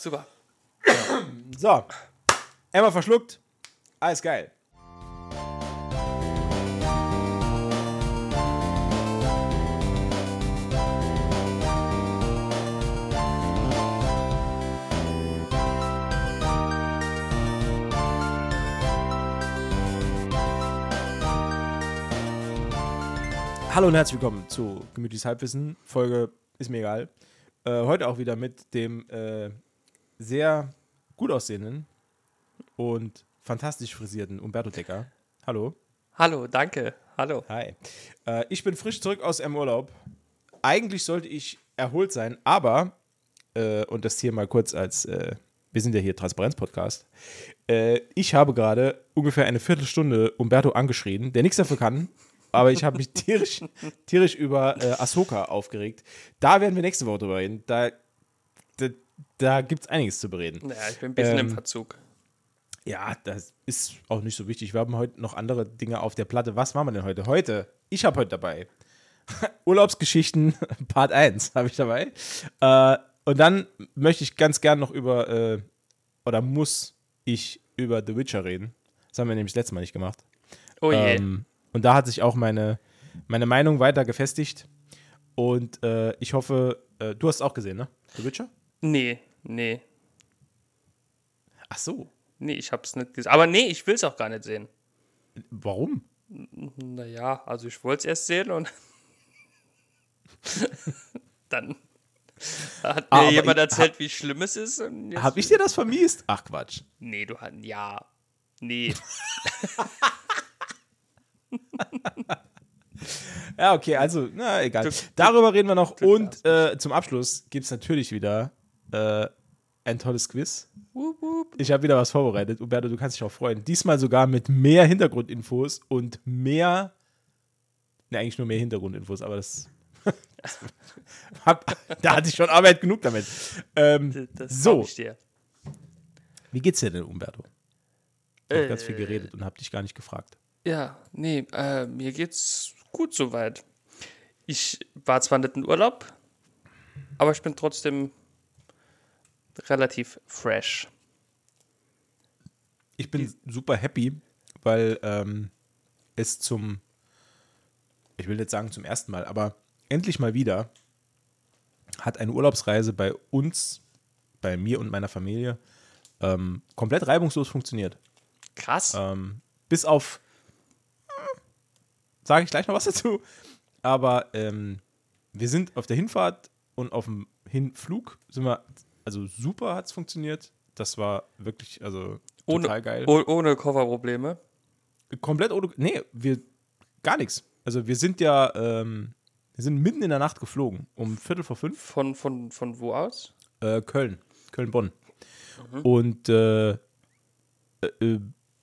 Super. So. Emma verschluckt. Alles geil. Hallo und herzlich willkommen zu Gemütliches Halbwissen. Folge ist mir egal. Äh, heute auch wieder mit dem äh, sehr gut aussehenden und fantastisch frisierten Umberto Decker. Hallo. Hallo, danke. Hallo. Hi. Äh, ich bin frisch zurück aus dem Urlaub. Eigentlich sollte ich erholt sein, aber, äh, und das hier mal kurz als, äh, wir sind ja hier Transparenz-Podcast, äh, ich habe gerade ungefähr eine Viertelstunde Umberto angeschrien, der nichts dafür kann, aber ich habe mich tierisch, tierisch über äh, Ahsoka aufgeregt. Da werden wir nächste Woche drüber reden. Da, da, da gibt es einiges zu bereden. Naja, ich bin ein bisschen Ähm, im Verzug. Ja, das ist auch nicht so wichtig. Wir haben heute noch andere Dinge auf der Platte. Was machen wir denn heute? Heute, ich habe heute dabei Urlaubsgeschichten Part 1 habe ich dabei. Äh, und dann möchte ich ganz gern noch über, äh, oder muss ich über The Witcher reden. Das haben wir nämlich das letzte Mal nicht gemacht. Oh je. Ähm, und da hat sich auch meine, meine Meinung weiter gefestigt. Und äh, ich hoffe, äh, du hast es auch gesehen, ne? The Witcher? Nee, nee. Ach so. Nee, ich hab's nicht gesehen. Aber nee, ich will's auch gar nicht sehen. Warum? Naja, also ich wollte es erst sehen und dann hat mir Aber jemand erzählt, wie schlimm es ist. Habe ich dir das vermiest? Ach Quatsch. Nee, du hast. Ja. Nee. Ja, okay, also, na egal. Glück- Darüber reden wir noch. Und äh, zum Abschluss gibt es natürlich wieder äh, ein tolles Quiz. Ich habe wieder was vorbereitet. Umberto, du kannst dich auch freuen. Diesmal sogar mit mehr Hintergrundinfos und mehr. Ne, eigentlich nur mehr Hintergrundinfos, aber das. da hatte ich schon Arbeit genug damit. Ähm, Das So. ich dir. wie geht's dir denn, Umberto? Ich habe Äh, ganz viel geredet und habe dich gar nicht gefragt. Ja, nee, äh, mir geht's gut soweit. Ich war zwar nicht in Urlaub, aber ich bin trotzdem relativ fresh. Ich bin super happy, weil ähm, es zum, ich will jetzt sagen zum ersten Mal, aber endlich mal wieder hat eine Urlaubsreise bei uns, bei mir und meiner Familie, ähm, komplett reibungslos funktioniert. Krass. Ähm, bis auf, sage ich gleich noch was dazu, aber ähm, wir sind auf der Hinfahrt und auf dem Hinflug sind wir, also super hat es funktioniert. Das war wirklich, also ohne, total geil. oh, ohne Kofferprobleme. Komplett ohne. Nee, wir. Gar nichts. Also wir sind ja. Ähm, wir sind mitten in der Nacht geflogen. Um Viertel vor fünf. Von, von, von wo aus? Äh, Köln. Köln-Bonn. Und äh, äh,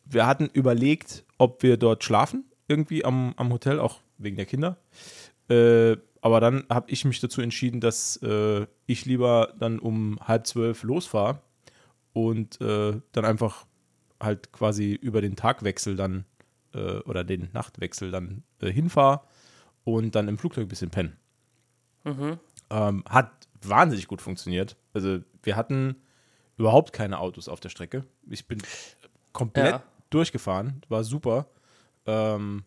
wir hatten überlegt, ob wir dort schlafen. Irgendwie am, am Hotel, auch wegen der Kinder. Äh, aber dann habe ich mich dazu entschieden, dass äh, ich lieber dann um halb zwölf losfahre und äh, dann einfach halt quasi über den Tagwechsel dann äh, oder den Nachtwechsel dann äh, hinfahre und dann im Flugzeug ein bisschen pennen. Ähm, hat wahnsinnig gut funktioniert. Also wir hatten überhaupt keine Autos auf der Strecke. Ich bin komplett Ja. durchgefahren, war super. Ähm,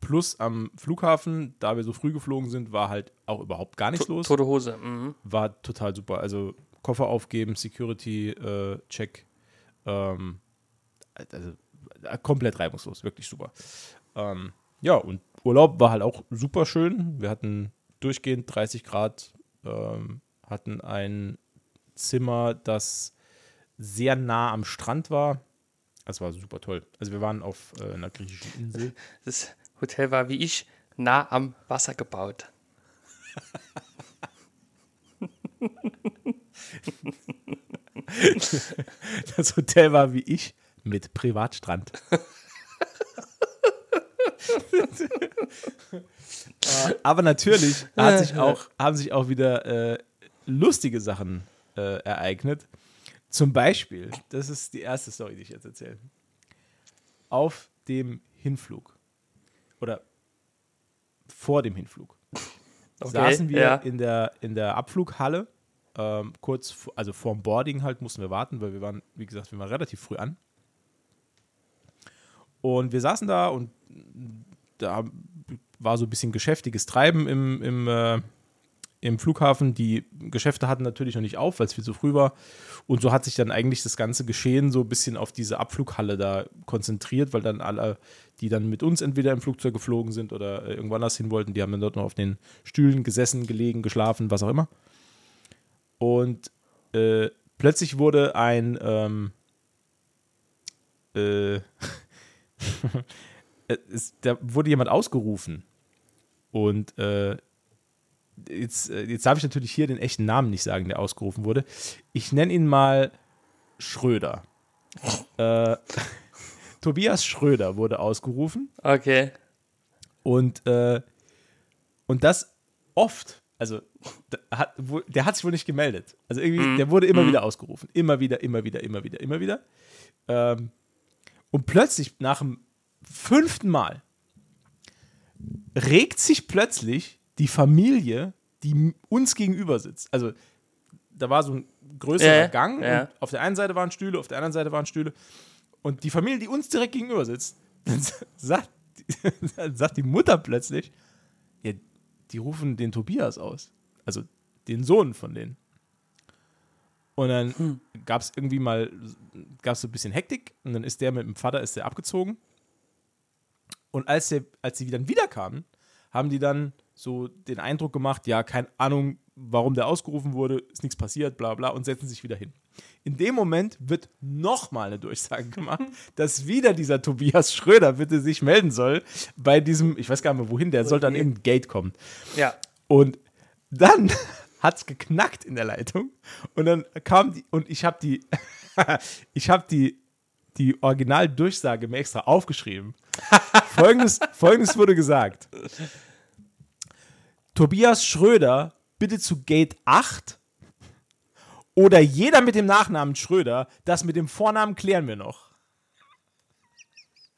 plus am Flughafen, da wir so früh geflogen sind, war halt auch überhaupt gar nichts To- los. Tote Hose. Mhm. War total super. Also Koffer aufgeben, Security-Check. ähm, also äh, komplett reibungslos, wirklich super. Ähm, ja, und Urlaub war halt auch super schön. Wir hatten durchgehend 30 Grad, ähm, hatten ein Zimmer, das sehr nah am Strand war. Das war super toll. Also wir waren auf äh, einer griechischen Insel. Das Hotel war wie ich nah am Wasser gebaut. Das Hotel war wie ich mit Privatstrand. Äh, Aber natürlich hat sich auch, haben sich auch wieder äh, lustige Sachen äh, ereignet. Zum Beispiel, das ist die erste Story, die ich jetzt erzähle. Auf dem Hinflug oder vor dem Hinflug Okay, saßen wir ja. in, der, in der Abflughalle Ähm, kurz, also vorm Boarding halt mussten wir warten, weil wir waren, wie gesagt, wir waren relativ früh an. Und wir saßen da und da war so ein bisschen geschäftiges Treiben im, im, äh, im Flughafen. Die Geschäfte hatten natürlich noch nicht auf, weil es viel zu früh war. Und so hat sich dann eigentlich das ganze Geschehen so ein bisschen auf diese Abflughalle da konzentriert, weil dann alle, die dann mit uns entweder im Flugzeug geflogen sind oder äh, irgendwo anders hin wollten, die haben dann dort noch auf den Stühlen gesessen, gelegen, geschlafen, was auch immer. Und äh, plötzlich wurde ein ähm, äh, es, da wurde jemand ausgerufen. Und äh, jetzt, äh, jetzt darf ich natürlich hier den echten Namen nicht sagen, der ausgerufen wurde. Ich nenne ihn mal Schröder. äh, Tobias Schröder wurde ausgerufen. Okay. Und, äh, und das oft. Also, hat, der hat sich wohl nicht gemeldet. Also irgendwie, der wurde immer wieder ausgerufen. Immer wieder, immer wieder, immer wieder, immer wieder. Ähm, und plötzlich, nach dem fünften Mal, regt sich plötzlich die Familie, die uns gegenüber sitzt. Also, da war so ein größerer Ja, Gang. ja. Auf der einen Seite waren Stühle, auf der anderen Seite waren Stühle. Und die Familie, die uns direkt gegenüber sitzt, dann sagt, dann sagt die Mutter plötzlich, ja, die rufen den Tobias aus. Also den Sohn von denen. Und dann Hm. gab es irgendwie mal, gab es so ein bisschen Hektik und dann ist der mit dem Vater, ist der abgezogen. Und als, der, als sie dann wiederkamen, haben die dann so den Eindruck gemacht, ja, keine Ahnung, warum der ausgerufen wurde, ist nichts passiert, bla bla, und setzen sich wieder hin. In dem Moment wird nochmal eine Durchsage gemacht, dass wieder dieser Tobias Schröder bitte sich melden soll bei diesem, ich weiß gar nicht mehr wohin, der sollte an irgendein Gate kommen. Ja. Und dann hat es geknackt in der Leitung und dann kam die, und ich habe die, ich habe die, die Originaldurchsage mir extra aufgeschrieben. folgendes, folgendes wurde gesagt. Tobias Schröder bitte zu Gate 8 oder jeder mit dem Nachnamen Schröder, das mit dem Vornamen klären wir noch.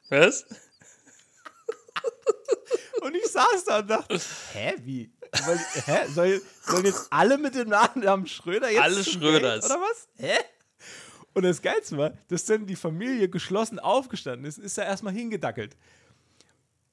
Was? Und ich saß da und dachte, hä, wie? Weil, hä? Soll, sollen jetzt alle mit dem Nachnamen Schröder jetzt Alle Schröders. Gate, oder was? Hä? Und das Geilste war, dass dann die Familie geschlossen aufgestanden ist, ist da erstmal hingedackelt.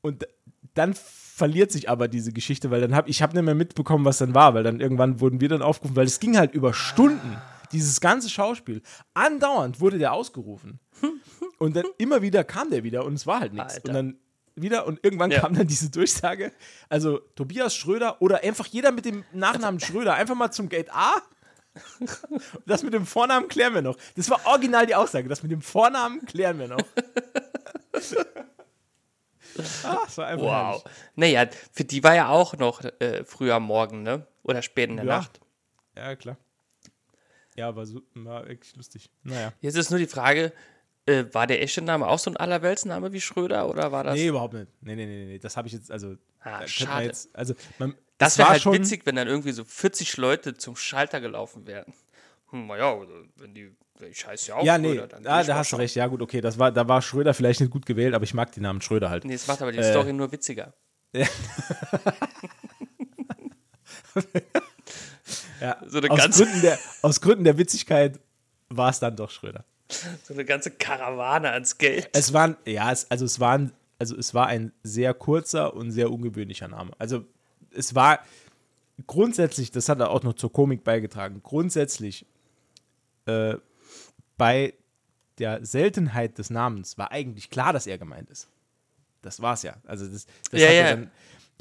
Und dann verliert sich aber diese Geschichte, weil dann habe ich habe nicht mehr mitbekommen, was dann war, weil dann irgendwann wurden wir dann aufgerufen, weil es ging halt über Stunden, dieses ganze Schauspiel. Andauernd wurde der ausgerufen. Und dann immer wieder kam der wieder und es war halt nichts. Und dann wieder und irgendwann Ja. kam dann diese Durchsage, also Tobias Schröder oder einfach jeder mit dem Nachnamen Schröder, einfach mal zum Gate A. Das mit dem Vornamen klären wir noch. Das war original die Aussage. Das mit dem Vornamen klären wir noch. das war einfach Wow. herrlich. Naja, für die war ja auch noch äh, früh am Morgen, ne? Oder spät in der Ja. Nacht. Ja, klar. Ja, war, so, war wirklich lustig. Naja. Jetzt ist nur die Frage, äh, war der echte Name auch so ein Allerweltsname wie Schröder oder war das? Nee, überhaupt nicht. Nee, nee, nee, nee. Das habe ich jetzt, also. Ah, da schade. Man jetzt, also, man, das es wäre war halt schon, witzig, wenn dann irgendwie so 40 Leute zum Schalter gelaufen wären. Hm, naja, also, wenn die, ich heiße ja auch Ja, nee, Schröder, dann ah, da hast du recht. Ja, gut, okay. Das war, da war Schröder vielleicht nicht gut gewählt, aber ich mag den Namen Schröder halt. Nee, es macht aber die Äh. Story nur witziger. Ja, So eine aus, ganze- Gründen der, aus Gründen der Witzigkeit war es dann doch Schröder. So eine ganze Karawane ans Geld. Es waren, ja, es, also es waren, also es war ein sehr kurzer und sehr ungewöhnlicher Name. Also es war grundsätzlich, das hat er auch noch zur Komik beigetragen, grundsätzlich äh, bei der Seltenheit des Namens war eigentlich klar, dass er gemeint ist. Das war's ja. Also das, das Ja, hat ja. er dann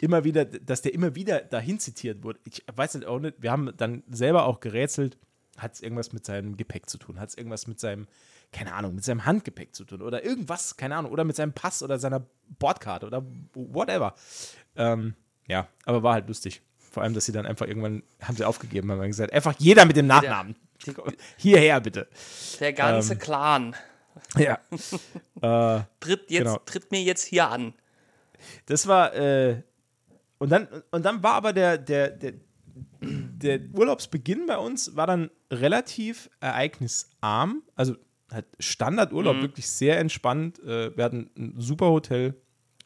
immer wieder, dass der immer wieder dahin zitiert wurde. Ich weiß nicht auch nicht, wir haben dann selber auch gerätselt, hat es irgendwas mit seinem Gepäck zu tun, hat es irgendwas mit seinem, keine Ahnung, mit seinem Handgepäck zu tun oder irgendwas, keine Ahnung, oder mit seinem Pass oder seiner Bordkarte oder whatever. Ähm, ja, aber war halt lustig. Vor allem, dass sie dann einfach irgendwann, haben sie aufgegeben, haben wir gesagt, einfach jeder mit dem Nachnamen. Hierher bitte. Der ganze Ähm. Clan Ja. äh, tritt, jetzt, genau. tritt mir jetzt hier an. Das war, äh, und dann, und dann war aber der, der, der, der Urlaubsbeginn bei uns war dann relativ ereignisarm. Also halt Standardurlaub, wirklich sehr entspannt. Äh, wir hatten ein super Hotel,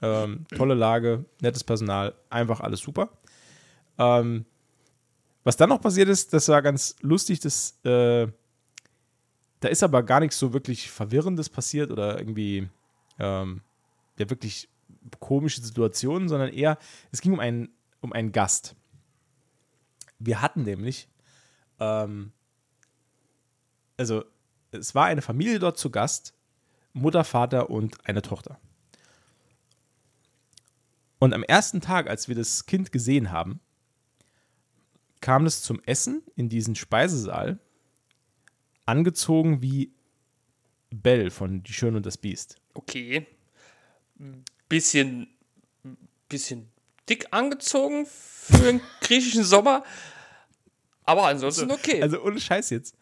ähm, tolle Lage, nettes Personal, einfach alles super. Ähm, was dann noch passiert ist, das war ganz lustig, das, äh, da ist aber gar nichts so wirklich Verwirrendes passiert oder irgendwie ähm, ja wirklich komische Situationen, sondern eher, es ging um einen, um einen Gast. Wir hatten nämlich, ähm, also es war eine Familie dort zu Gast, Mutter, Vater und eine Tochter. Und am ersten Tag, als wir das Kind gesehen haben, kam es zum Essen in diesen Speisesaal, angezogen wie Belle von Die Schöne und das Biest. Okay. Bisschen, bisschen dick angezogen für einen griechischen Sommer. Aber ansonsten okay. Also ohne Scheiß jetzt.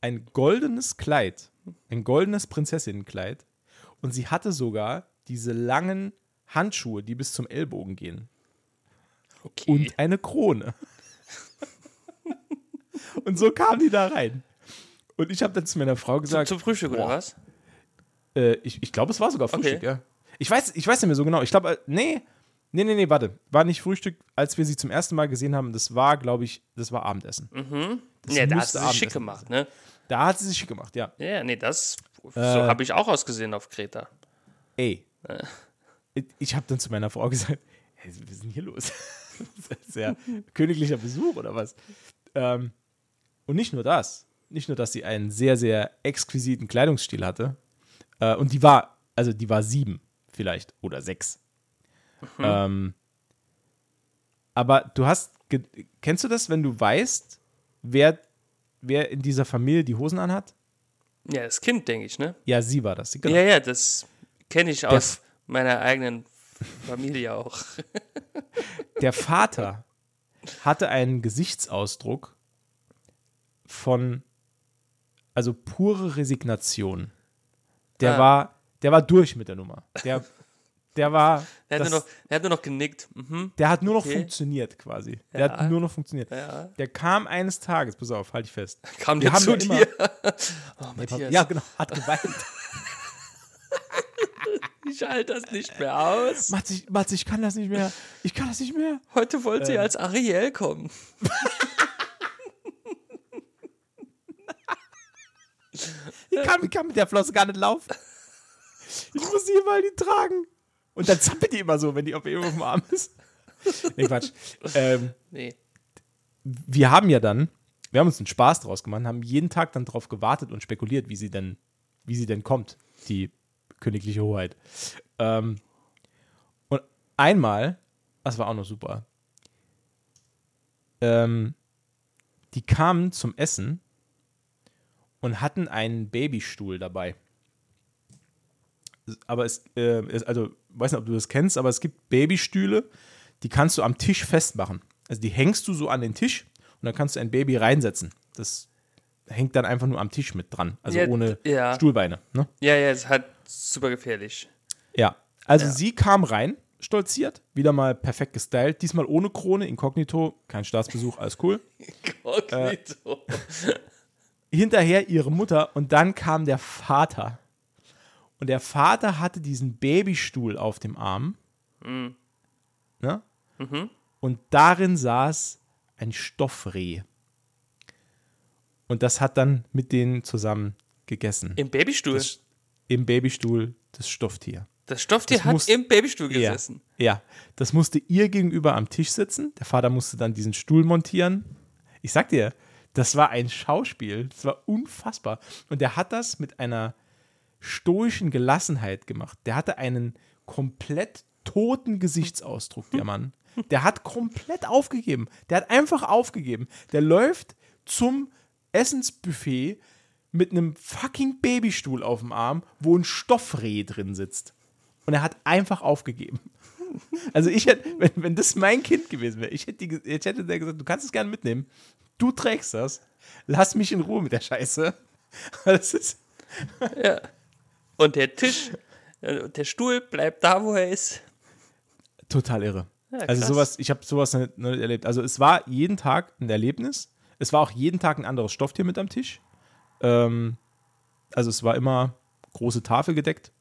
Ein goldenes Kleid, ein goldenes Prinzessinnenkleid. Und sie hatte sogar diese langen Handschuhe, die bis zum Ellbogen gehen. okay. Und eine Krone. Und so kam die da rein. Und ich habe dann zu meiner Frau gesagt, Zum Frühstück oder boah, was? Äh, ich ich glaube, es war sogar Frühstück, Okay. ja. Ich weiß, ich weiß nicht mehr so genau. Ich glaube, äh, nee, nee, nee, nee, warte. War nicht Frühstück, als wir sie zum ersten Mal gesehen haben. Das war, glaube ich, das war Abendessen. Das Ja, da hat sie sich schick gemacht, ne? Da hat sie sich schick gemacht, ja. Ja, nee, das. So Äh. habe ich auch ausgesehen auf Kreta. Ey. Ich- Ich habe dann zu meiner Frau gesagt, hey, was ist denn hier los? Das ist ja königlicher Besuch oder was? Ähm, und nicht nur das. Nicht nur, dass sie einen sehr, sehr exquisiten Kleidungsstil hatte. Äh, und die war, also die war sieben vielleicht oder sechs. Ähm, aber du hast, kennst du das, wenn du weißt, wer, wer in dieser Familie die Hosen anhat? Ja, das Kind, denke ich, ne? Ja, sie war das. Genau. Ja, ja, das kenne ich aus meiner eigenen Familie auch. Der Vater hatte einen Gesichtsausdruck von, also pure Resignation. Der Ah. war, der war durch mit der Nummer. Der, der war, Er hat, das, nur noch, er hat nur noch genickt. Mhm. der hat nur noch Okay. funktioniert quasi. Der Ja. hat nur noch funktioniert. Ja. Der kam eines Tages, pass auf, halt dich fest. Kam der zu dir? oh, Matthias, Ja, genau, hat geweint. ich halte das nicht mehr aus. Matze, ich, Matze, ich kann das nicht mehr. Ich kann das nicht mehr. Heute wollte Äh. sie als Ariel kommen. Ich kann, ich kann mit der Flosse gar nicht laufen. Ich muss die immer die tragen. Und dann zappelt die immer so, wenn die auf auf dem Arm ist. Nee, Quatsch. Ähm, Nee. wir haben ja dann, wir haben uns einen Spaß draus gemacht, haben jeden Tag dann drauf gewartet und spekuliert, wie sie denn, wie sie denn kommt, die königliche Hoheit. Ähm, und einmal, das war auch noch super, ähm, die kamen zum Essen und hatten einen Babystuhl dabei. Aber es, äh, es also, weiß nicht, ob du das kennst, aber es gibt Babystühle, die kannst du am Tisch festmachen. Also die hängst du so an den Tisch und dann kannst du ein Baby reinsetzen. Das hängt dann einfach nur am Tisch mit dran, also Ja, ohne ja. Stuhlbeine. Ne? Ja, ja, es hat super gefährlich. Ja, also Ja. sie kam rein, stolziert, wieder mal perfekt gestylt, diesmal ohne Krone, inkognito, kein Staatsbesuch, alles cool. Kognito. Hinterher ihre Mutter und dann kam der Vater. Und der Vater hatte diesen Babystuhl auf dem Arm. Ne? Und darin saß ein Stoffreh. Und das hat dann mit denen zusammen gegessen. Im Babystuhl. Das, Das, Im Babystuhl das Stofftier. Stofftier das hat muss- im Babystuhl Ja, gesessen. ja, das musste ihr gegenüber am Tisch sitzen. Der Vater musste dann diesen Stuhl montieren. Ich sag dir, das war ein Schauspiel. Das war unfassbar. Und der hat das mit einer stoischen Gelassenheit gemacht. Der hatte einen komplett toten Gesichtsausdruck, der Mann. Der hat komplett aufgegeben. Der hat einfach aufgegeben. Der läuft zum Essensbuffet mit einem fucking Babystuhl auf dem Arm, wo ein Stoffreh drin sitzt. Und er hat einfach aufgegeben. Also ich hätte, wenn, wenn das mein Kind gewesen wäre, ich hätte, die, ich hätte der gesagt, du kannst es gerne mitnehmen. Du trägst das. Lass mich in Ruhe mit der Scheiße. Das ist, Ja. Und der Tisch, äh, der Stuhl bleibt da, wo er ist. Total irre. Ja, also sowas, ich habe sowas noch nicht, nicht erlebt. Also es war jeden Tag ein Erlebnis. Es war auch jeden Tag ein anderes Stofftier mit am Tisch. Ähm, also es war immer große Tafel gedeckt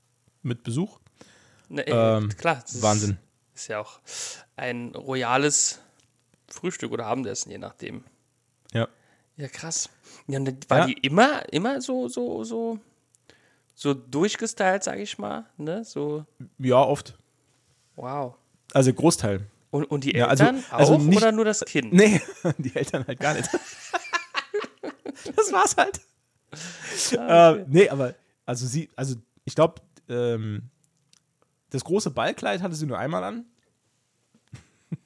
mit Besuch. Ne, äh, Ähm, klar. das ist- Wahnsinn. Ist ja auch ein royales Frühstück oder Abendessen, je nachdem. Ja. Ja, krass. Ja, dann war Ja. die immer, immer so, so, so, so durchgestylt, sag ich mal. Ne? So, Ja, oft. wow. Also Großteil. Und, und die Ja, also- Eltern also auch nicht- oder nur das Kind? Nee, die Eltern halt gar nicht. das war's halt. äh, nee, aber also sie, also ich glaube, ähm, das große Ballkleid hatte sie nur einmal an.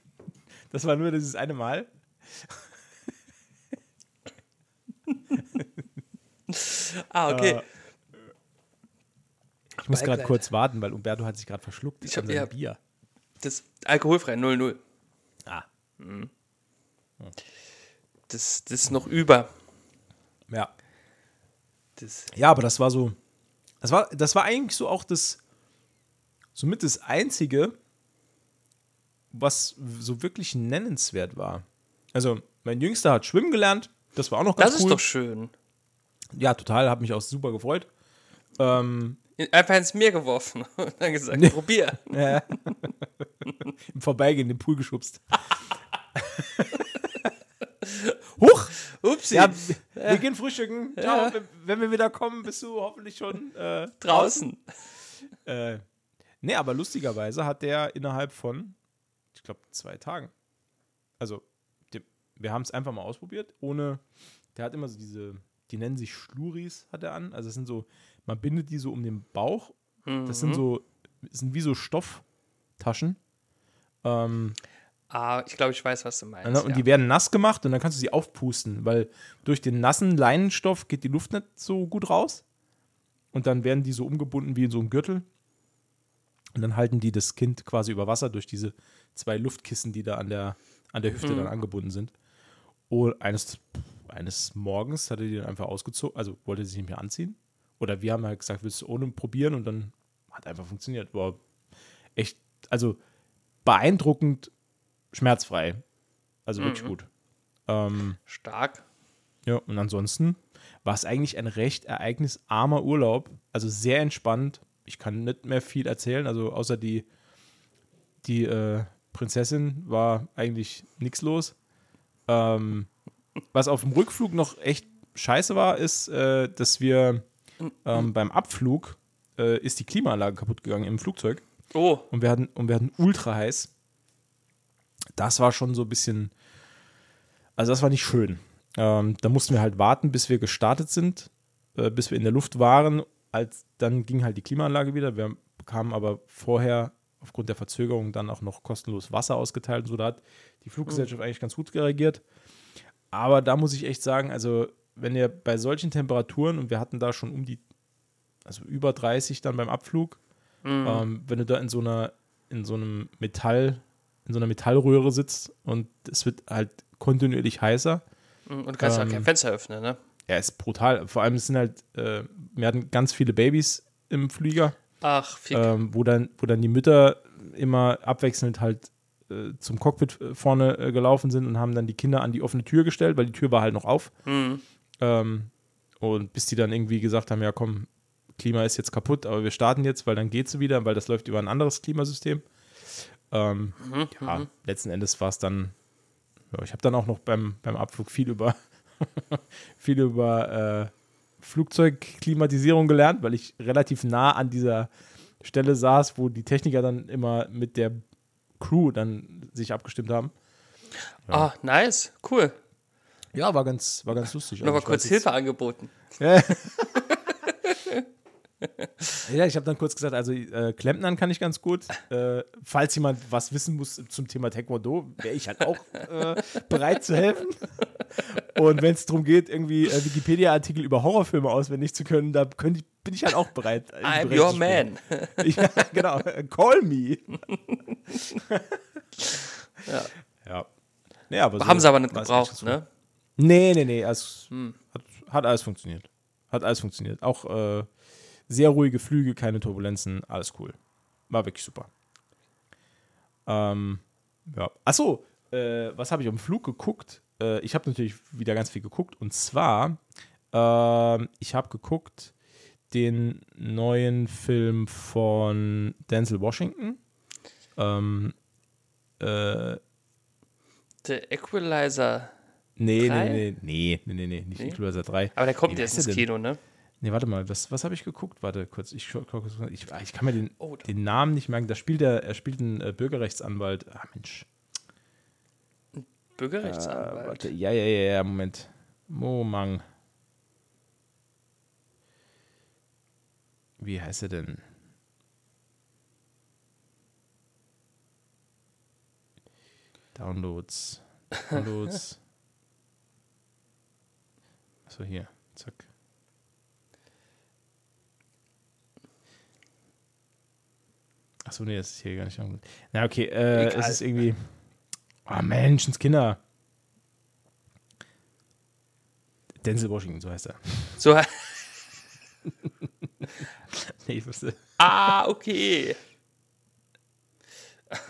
Das war nur dieses eine Mal. Ah, okay. Äh, Ich muss gerade kurz warten, weil Umberto hat sich gerade verschluckt. Ich hab- an seinem ja. Bier. Das alkoholfrei, 0-0. Ah. Das, das ist noch über. Ja. Das, Ja, aber das war so. Das war, das war eigentlich so auch das. Somit das Einzige, was so wirklich nennenswert war. Also, mein Jüngster hat schwimmen gelernt. Das war auch noch ganz das cool. ist doch schön. ja, total. Hat mich auch super gefreut. Ähm, Einfach ins Meer geworfen und dann gesagt, probier. äh, Im Vorbeigehen in den Pool geschubst. Huch! Upsi. Ja, wir, gehen frühstücken. Ciao. Wenn- wir wieder kommen, bist du hoffentlich schon äh, draußen. Äh, nee, aber lustigerweise hat der innerhalb von, ich glaube, zwei Tagen. Also, dem, wir haben es einfach mal ausprobiert, ohne. Der hat immer so diese, die nennen sich Schluris, hat er an. Also, es sind so, man bindet die so um den Bauch. Das sind so, das sind wie so Stofftaschen. Ähm, Ah, ich glaube, ich weiß, was du meinst. ne, und ja. die werden nass gemacht und dann kannst du sie aufpusten, weil durch den nassen Leinenstoff geht die Luft nicht so gut raus. Und dann werden die so umgebunden wie in so einem Gürtel. Und dann halten die das Kind quasi über Wasser durch diese zwei Luftkissen, die da an der, an der Hüfte dann angebunden sind. Und eines, eines Morgens hat er die dann einfach ausgezogen, also wollte sie sich nicht mehr anziehen. Oder wir haben halt gesagt, willst du ohne probieren? Und dann hat einfach funktioniert. War echt, also beeindruckend schmerzfrei. Also wirklich gut. Ähm, Stark. ja, und ansonsten war es eigentlich ein recht ereignisarmer Urlaub. Also sehr entspannt. Ich kann nicht mehr viel erzählen. Also außer die, die äh, Prinzessin war eigentlich nichts los. Ähm, was auf dem Rückflug noch echt scheiße war, ist, äh, dass wir ähm, beim Abflug äh, ist die Klimaanlage kaputt gegangen im Flugzeug Oh, und wir hatten, und wir hatten ultra heiß. Das war schon so ein bisschen, also das war nicht schön. Ähm, da mussten wir halt warten, bis wir gestartet sind, äh, bis wir in der Luft waren. Als, dann ging halt die Klimaanlage wieder. Wir bekamen aber vorher aufgrund der Verzögerung dann auch noch kostenlos Wasser ausgeteilt und so. Da hat die Fluggesellschaft eigentlich ganz gut reagiert. Aber da muss ich echt sagen, also wenn ihr bei solchen Temperaturen, und wir hatten da schon um die, also über 30 dann beim Abflug, ähm, wenn du da in so einer, in so einem Metall, in so einer Metallröhre sitzt und es wird halt kontinuierlich heißer. und du kannst Ähm, kein Fenster öffnen, ne? Ja, ist brutal. Vor allem es sind halt, äh, wir hatten ganz viele Babys im Flieger, Ach, fick. ähm, wo, dann, wo dann die Mütter immer abwechselnd halt äh, zum Cockpit äh, vorne äh, gelaufen sind und haben dann die Kinder an die offene Tür gestellt, weil die Tür war halt noch auf. Mhm. Ähm, und bis die dann irgendwie gesagt haben, ja komm, Klima ist jetzt kaputt, aber wir starten jetzt, weil dann geht es wieder, weil das läuft über ein anderes Klimasystem. Ähm, Mhm, ja, letzten Endes war es dann, ja, ich habe dann auch noch beim, beim Abflug viel über, viel über äh, Flugzeugklimatisierung gelernt, weil ich relativ nah an dieser Stelle saß, wo die Techniker dann immer mit der Crew dann sich abgestimmt haben. Ah, nice. Cool. Ja, war ganz, war ganz lustig. Nochmal kurz Hilfe angeboten. Ja, ich habe dann kurz gesagt, also äh, Klempnern kann ich ganz gut. Äh, falls jemand was wissen muss zum Thema Taekwondo, wäre ich halt auch äh, bereit zu helfen. Und wenn es darum geht, irgendwie äh, Wikipedia-Artikel über Horrorfilme auswendig zu können, da ich, bin ich halt auch bereit. äh, I'm bereit your man. ja, genau. Call me. Ja. Ja. Nee, aber so Haben sie aber nicht gebraucht, ne? Nee, nee, nee. Es hat, hat alles funktioniert. Hat alles funktioniert. Auch äh, sehr ruhige Flüge, keine Turbulenzen, alles cool. War wirklich super. Ähm, ja. Achso, äh, was habe ich am Flug geguckt? Äh, ich habe natürlich wieder ganz viel geguckt. Und zwar, ähm, ich habe geguckt den neuen Film von Denzel Washington. Ähm, äh, The Equalizer. Nee, Drei? nee, nee, nee, nee, nee, nicht Nee? Equalizer 3. Aber der kommt Wie jetzt ins? Kino, ne? Nee, warte mal, was, was habe ich geguckt? Warte kurz, ich, schau- guck- ich, ich kann mir den, Oh, den Namen nicht merken. Da spielt er, er spielt einen äh, Bürgerrechtsanwalt. Ah, Mensch. Bürgerrechtsanwalt. Äh, warte, ja, ja, ja, ja, Moment. Momang. Wie heißt er denn? Downloads. Downloads. Achso, hier. Zack. Achso, nee, das ist hier gar nicht. Na, okay, äh, Egal. es ist irgendwie. Oh, Menschenskinder. Denzel Washington, so heißt er. So, Nee, ich wusste. ah, okay.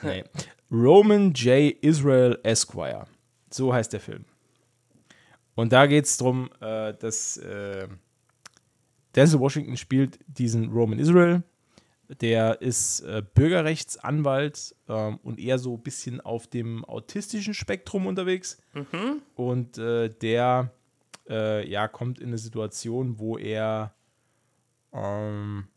Nee. Roman J. Israel Esquire. So heißt der Film. Und da geht es darum, äh, dass äh, Denzel Washington spielt diesen Roman Israel. Der ist äh, Bürgerrechtsanwalt ähm, und eher so ein bisschen auf dem autistischen Spektrum unterwegs. Und äh, der äh, ja, kommt in eine Situation, wo er ähm,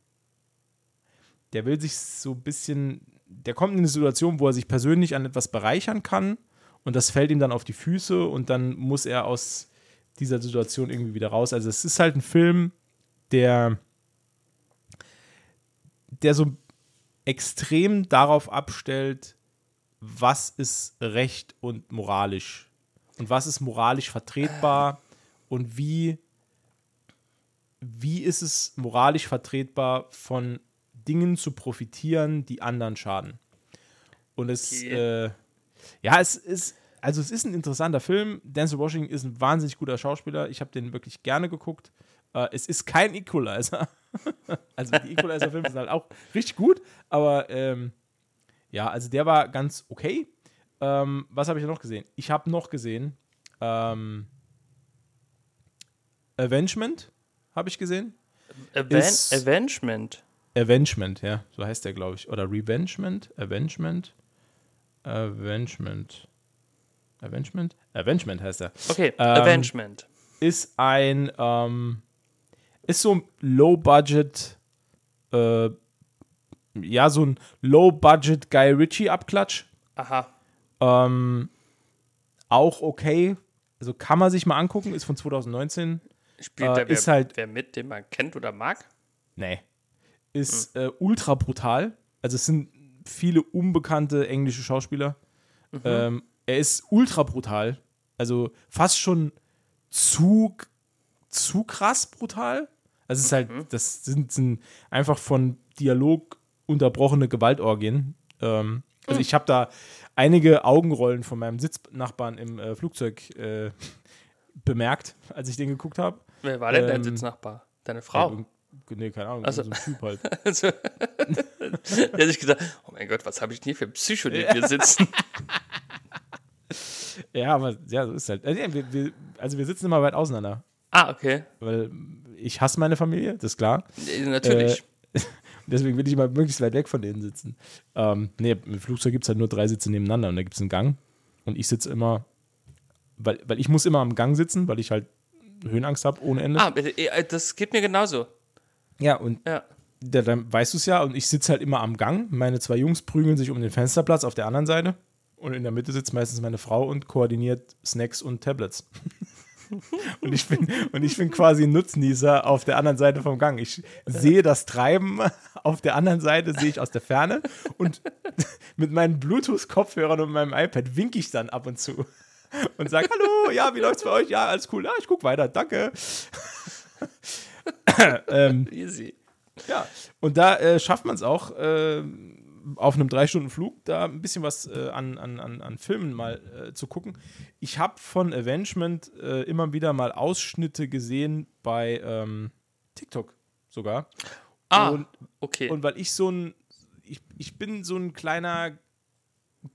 der will sich so ein bisschen, der kommt in eine Situation, wo er sich persönlich an etwas bereichern kann und das fällt ihm dann auf die Füße und dann muss er aus dieser Situation irgendwie wieder raus. Also es ist halt ein Film, der, der so extrem darauf abstellt, was ist recht und moralisch und was ist moralisch vertretbar und wie wie ist es moralisch vertretbar, von Dingen zu profitieren, die anderen schaden. Und es, Okay. äh, ja, es ist, also es ist ein interessanter Film. Denzel Washington ist ein wahnsinnig guter Schauspieler. Ich habe den wirklich gerne geguckt. Äh, es ist kein Equalizer. also die Equalizer-Filme sind halt auch richtig gut, aber ähm, ja, also der war ganz okay. Ähm, was habe ich noch gesehen? Ich habe noch gesehen ähm, Avengement habe ich gesehen. Aven Ist- Avengement. Avengement, ja, so heißt der, glaube ich. Oder Revengement? Avengement? Avengement. Avengement? Avengement heißt er. Okay, Ähm, Avengement. Ist ein, ähm, ist so ein Low-Budget, äh, ja, so ein Low-Budget Guy Ritchie-Abklatsch. Aha. Ähm, auch okay. Also kann man sich mal angucken, ist von 2019. Spielt Äh, der wer, ist halt- wer mit, den man kennt oder mag? Nee. Ist äh, ultra brutal. Also es sind viele unbekannte englische Schauspieler. Ähm, er ist ultra brutal. Also fast schon zu, zu krass brutal. Also es ist halt, das sind, sind einfach von Dialog unterbrochene Gewaltorgien. Ähm, also ich habe da einige Augenrollen von meinem Sitznachbarn im äh, Flugzeug äh, bemerkt, als ich den geguckt habe. Wer war denn dein Ähm, Sitznachbar? Deine Frau? Nee, keine Ahnung, Also- so ein Typ halt. Also, der hat sich gedacht, oh mein Gott, was habe ich denn hier für Psycho neben mir sitzen? Ja, aber ja, so ist halt. Also, ja, wir, wir, also wir sitzen immer weit auseinander, ah, okay. weil ich hasse meine Familie, das ist klar. Äh, Natürlich. Deswegen will ich immer möglichst weit weg von denen sitzen. Ähm, nee, im Flugzeug gibt es halt nur drei Sitze nebeneinander und da gibt es einen Gang. Und ich sitze immer, weil, weil ich muss immer am Gang sitzen, weil ich halt Höhenangst habe ohne Ende. ah, äh, das geht mir genauso. Ja, und Ja. da, dann weißt du es ja, und ich sitze halt immer am Gang. Meine zwei Jungs prügeln sich um den Fensterplatz auf der anderen Seite. Und in der Mitte sitzt meistens meine Frau und koordiniert Snacks und Tablets. und ich bin, und ich bin quasi ein Nutznießer auf der anderen Seite vom Gang. Ich sehe das Treiben auf der anderen Seite, sehe ich aus der Ferne. Und mit meinen Bluetooth-Kopfhörern und meinem iPad winke ich dann ab und zu. Und sage, hallo, ja, wie läuft's bei euch? Ja, alles cool. Ja, ich gucke weiter, danke. ähm, Easy. ja, und da äh, schafft man es auch, äh, auf einem Drei-Stunden-Flug da ein bisschen was äh, an, an, an, an Filmen mal äh, zu gucken. Ich habe von Avengement äh, immer wieder mal Ausschnitte gesehen bei ähm, TikTok sogar. Ah, Und, okay. und weil ich so ein, ich, ich bin so ein kleiner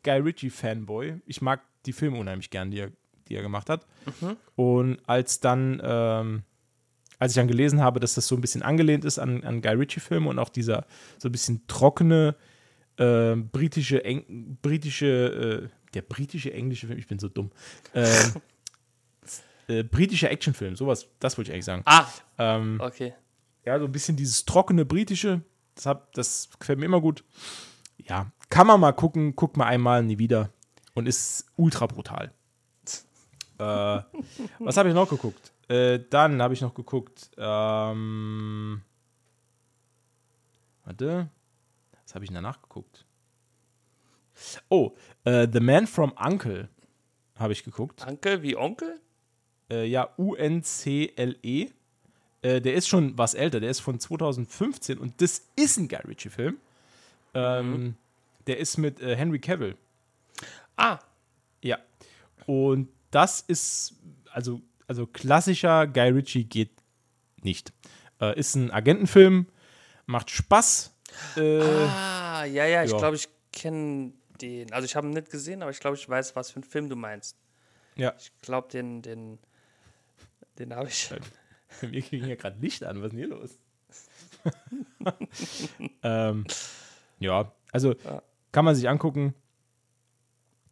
Guy Ritchie-Fanboy. Ich mag die Filme unheimlich gern, die er, die er gemacht hat. Und als dann, ähm, als ich dann gelesen habe, dass das so ein bisschen angelehnt ist an, an Guy Ritchie-Filme und auch dieser so ein bisschen trockene, äh, britische, eng, britische, äh, der britische englische Film, ich bin so dumm. Ähm, äh, britischer Actionfilm, sowas, das wollte ich eigentlich sagen. Ah, Ähm, okay. ja, so ein bisschen dieses trockene britische, das, hab, das gefällt mir immer gut. Ja, kann man mal gucken, guckt mal einmal, nie wieder. Und ist ultra brutal. äh, was habe ich noch geguckt? Äh, dann habe ich noch geguckt, ähm, warte, was habe ich denn danach geguckt? Oh, äh, The Man from Uncle habe ich geguckt. Onkel wie Onkel? Äh, ja, U-N-C-L-E. Äh, der ist schon was älter, der ist von 2015 und das ist ein Guy Ritchie-Film. Ähm, Der ist mit äh, Henry Cavill. Ah, Ja. Und das ist, also, also klassischer Guy Ritchie geht nicht. Äh, ist ein Agentenfilm, macht Spaß. Äh, ah ja, ja, ich ja. glaube, ich kenne den. Also ich habe ihn nicht gesehen, aber ich glaube, ich weiß, was für ein Film du meinst. ja, Ich glaube, den, den, den habe ich. wir kriegen ja gerade Licht an, was ist denn hier los? ähm, ja, also Ja. kann man sich angucken.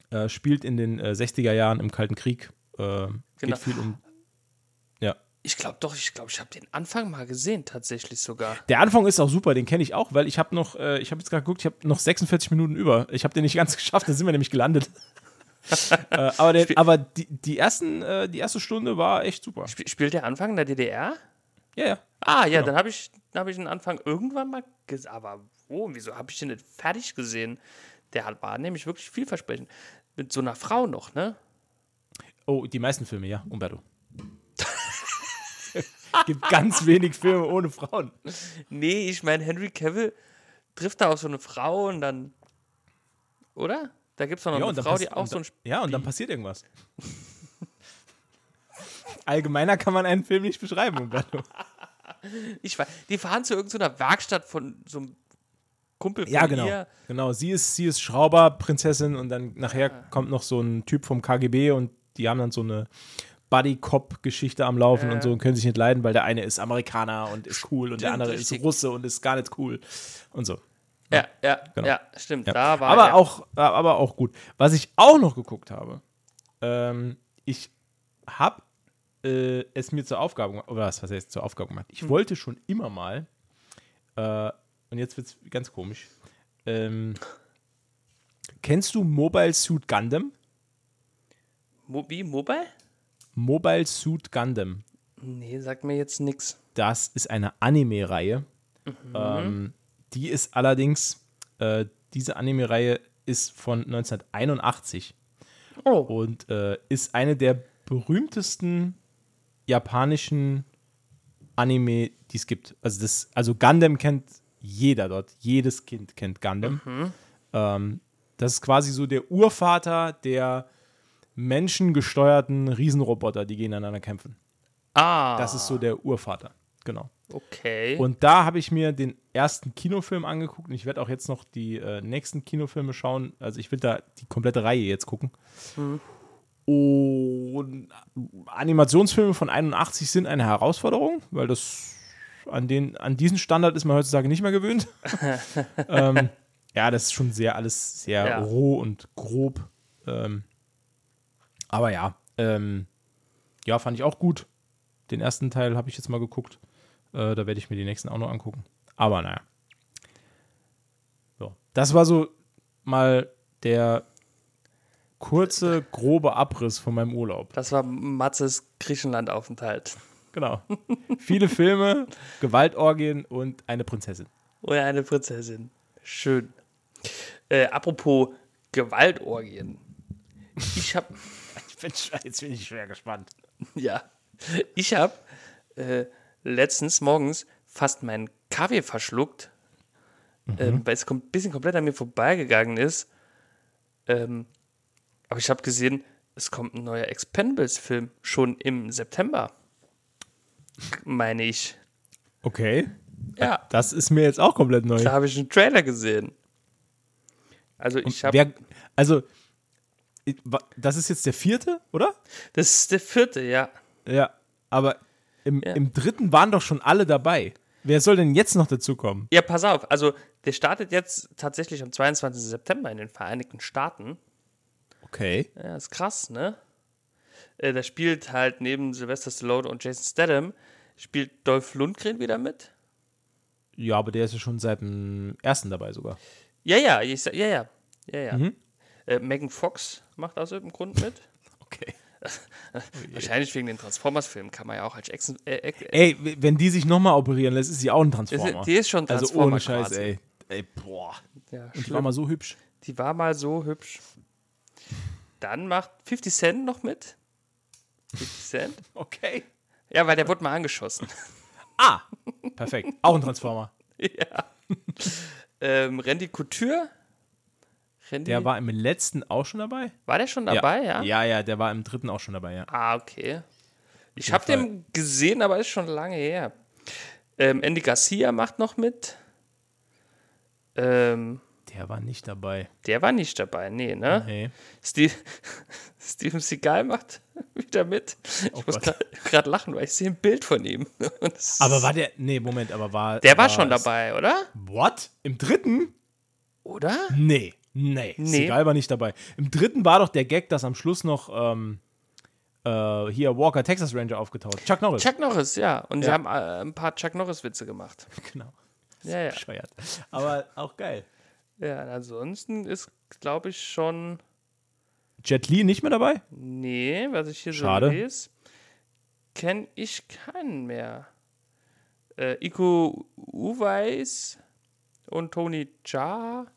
Äh, spielt in den äh, 60er Jahren im Kalten Krieg. Äh, Genau. Geht viel um. Ich glaube doch, ich glaube, ich habe den Anfang mal gesehen, tatsächlich sogar. Der Anfang ist auch super, den kenne ich auch, weil ich habe noch, äh, ich habe jetzt gerade geguckt, ich habe noch 46 Minuten über. Ich habe den nicht ganz geschafft, da sind wir nämlich gelandet. äh, aber der, aber die, die, ersten, äh, die erste Stunde war echt super. Sp spielt der Anfang in der DDR? Ja, ja. Ah, ja, Genau. dann habe ich, dann hab ich den Anfang irgendwann mal gesehen. Aber wo? Wieso habe ich den nicht fertig gesehen? Der hat, war nämlich wirklich vielversprechend. Mit so einer Frau noch, ne? Oh, die meisten Filme, ja, Umberto. Gibt ganz wenig Filme ohne Frauen. Nee, ich meine, Henry Cavill trifft da auch so eine Frau und dann. Oder? Da gibt es noch Ja, eine Frau, die auch so ein. dann, ja, und dann passiert irgendwas. Allgemeiner kann man einen Film nicht beschreiben, Umberto. Ich weiß, die fahren zu irgendeiner Werkstatt von so einem Kumpel von Ja, genau. ihr. Genau, sie ist, sie ist Schrauberprinzessin und dann nachher kommt noch so ein Typ vom KGB und die haben dann so eine Buddy-Cop-Geschichte am Laufen und so und können sich nicht leiden, weil der eine ist Amerikaner und ist cool und der Stimmt, andere richtig. ist Russe und ist gar nicht cool und so. Ja, ja, Genau. ja, stimmt. Ja. Da war aber, er. auch, aber auch gut. Was ich auch noch geguckt habe, ähm, ich habe äh, es mir zur Aufgabe gemacht, oder was, was heißt zur Aufgabe gemacht? Hm. Ich wollte schon immer mal, äh, und jetzt wird es ganz komisch, ähm, kennst du Mobile Suit Gundam? Mo wie, Mobile? Mobile Suit Gundam. Nee, sagt mir jetzt nix. Das ist eine Anime-Reihe. Mhm. Ähm, die ist allerdings, äh, diese Anime-Reihe ist von 1981 Oh. und äh, ist eine der berühmtesten japanischen Anime, die es gibt. Also, das, also Gundam kennt jeder dort. Jedes Kind kennt Gundam. Ähm, das ist quasi so der Urvater der menschengesteuerten Riesenroboter, die gegeneinander kämpfen. Ah, Das ist so der Urvater. Genau. okay. Und da habe ich mir den ersten Kinofilm angeguckt und ich werde auch jetzt noch die äh, nächsten Kinofilme schauen. Also ich will da die komplette Reihe jetzt gucken. Und Animationsfilme von 81 sind eine Herausforderung, weil das an, den, an diesen Standard ist man heutzutage nicht mehr gewöhnt. ähm, ja, das ist schon sehr alles sehr Ja. roh und grob. Ähm, aber ja, ähm, ja, fand ich auch gut. Den ersten Teil habe ich jetzt mal geguckt. Äh, da werde ich mir die nächsten auch noch angucken. Aber naja. So. Das war so mal der kurze, grobe Abriss von meinem Urlaub. das war Matzes Griechenland-Aufenthalt. Genau. Viele Filme, Gewaltorgien und eine Prinzessin. Oder eine Prinzessin. Schön. Äh, apropos Gewaltorgien. Ich habe Jetzt bin ich schwer gespannt. Ja. Ich habe äh, letztens morgens fast meinen Kaffee verschluckt, ähm, weil es kom ein bisschen komplett an mir vorbeigegangen ist. Ähm, aber ich habe gesehen, es kommt ein neuer Expendables-Film schon im September. Meine ich. Okay. Ja, Das ist mir jetzt auch komplett neu. da habe ich einen Trailer gesehen. Also ich habe. Also, das ist jetzt der vierte, oder? Das ist der vierte, ja. Ja. Aber im, Ja. im dritten waren doch schon alle dabei. Wer soll denn jetzt noch dazukommen? Ja, pass auf. Also der startet jetzt tatsächlich am 22. September in den Vereinigten Staaten. Okay. Ja, ist krass, ne? Äh, da spielt halt neben Sylvester Stallone und Jason Statham, spielt Dolph Lundgren wieder mit. Ja, aber der ist ja schon seit dem ersten dabei sogar. Ja, ja, ich, ja, ja. ja, ja. Mhm. Äh, Megan Fox macht aus irgendeinem Grund mit. Okay. Wahrscheinlich wegen den Transformers-Filmen kann man ja auch als Action. Äh, äh, Ey, wenn die sich nochmal operieren lässt, ist sie auch ein ist, Transformer. die ist schon also Transformer ohne Scheiß, quasi. ey. Ey, boah. Ja, Und die schlimm. war mal so hübsch. Die war mal so hübsch. Dann macht 50 Cent noch mit. 50 Cent? Okay. Ja, weil der wurde mal angeschossen. Ah, perfekt. Auch ein Transformer. ja. ähm, Randy Couture? Randy, Der war im letzten auch schon dabei? war der schon dabei, ja? Ja, ja, der war im dritten auch schon dabei, ja. Ah, okay. Ich habe den gesehen, aber ist schon lange her. Ähm, Andy Garcia macht noch mit. Ähm, Der war nicht dabei. der war nicht dabei, nee, ne? Nee. Steve, Steven Seagal macht wieder mit. Ich muss Oh Gott. gerade lachen, weil ich sehe ein Bild von ihm. Aber war der. Nee, Moment, aber war. der war schon dabei, oder? What? Im dritten? Oder? Nee. Nee. Nee. Seagal war nicht dabei. Im dritten war doch der Gag, dass am Schluss noch ähm, äh, hier Walker Texas Ranger aufgetaucht. Chuck Norris. Chuck Norris, ja. Und sie Ja. haben äh, ein paar Chuck Norris-Witze gemacht. Genau. Ja, ja. Bescheuert. Aber auch geil. Ja, ansonsten ist, glaube ich, schon. Jet Li nicht mehr dabei? Nee, was ich hier Schade. so lese, kenne ich keinen mehr. Äh, Iko Uweis und Tony Jaa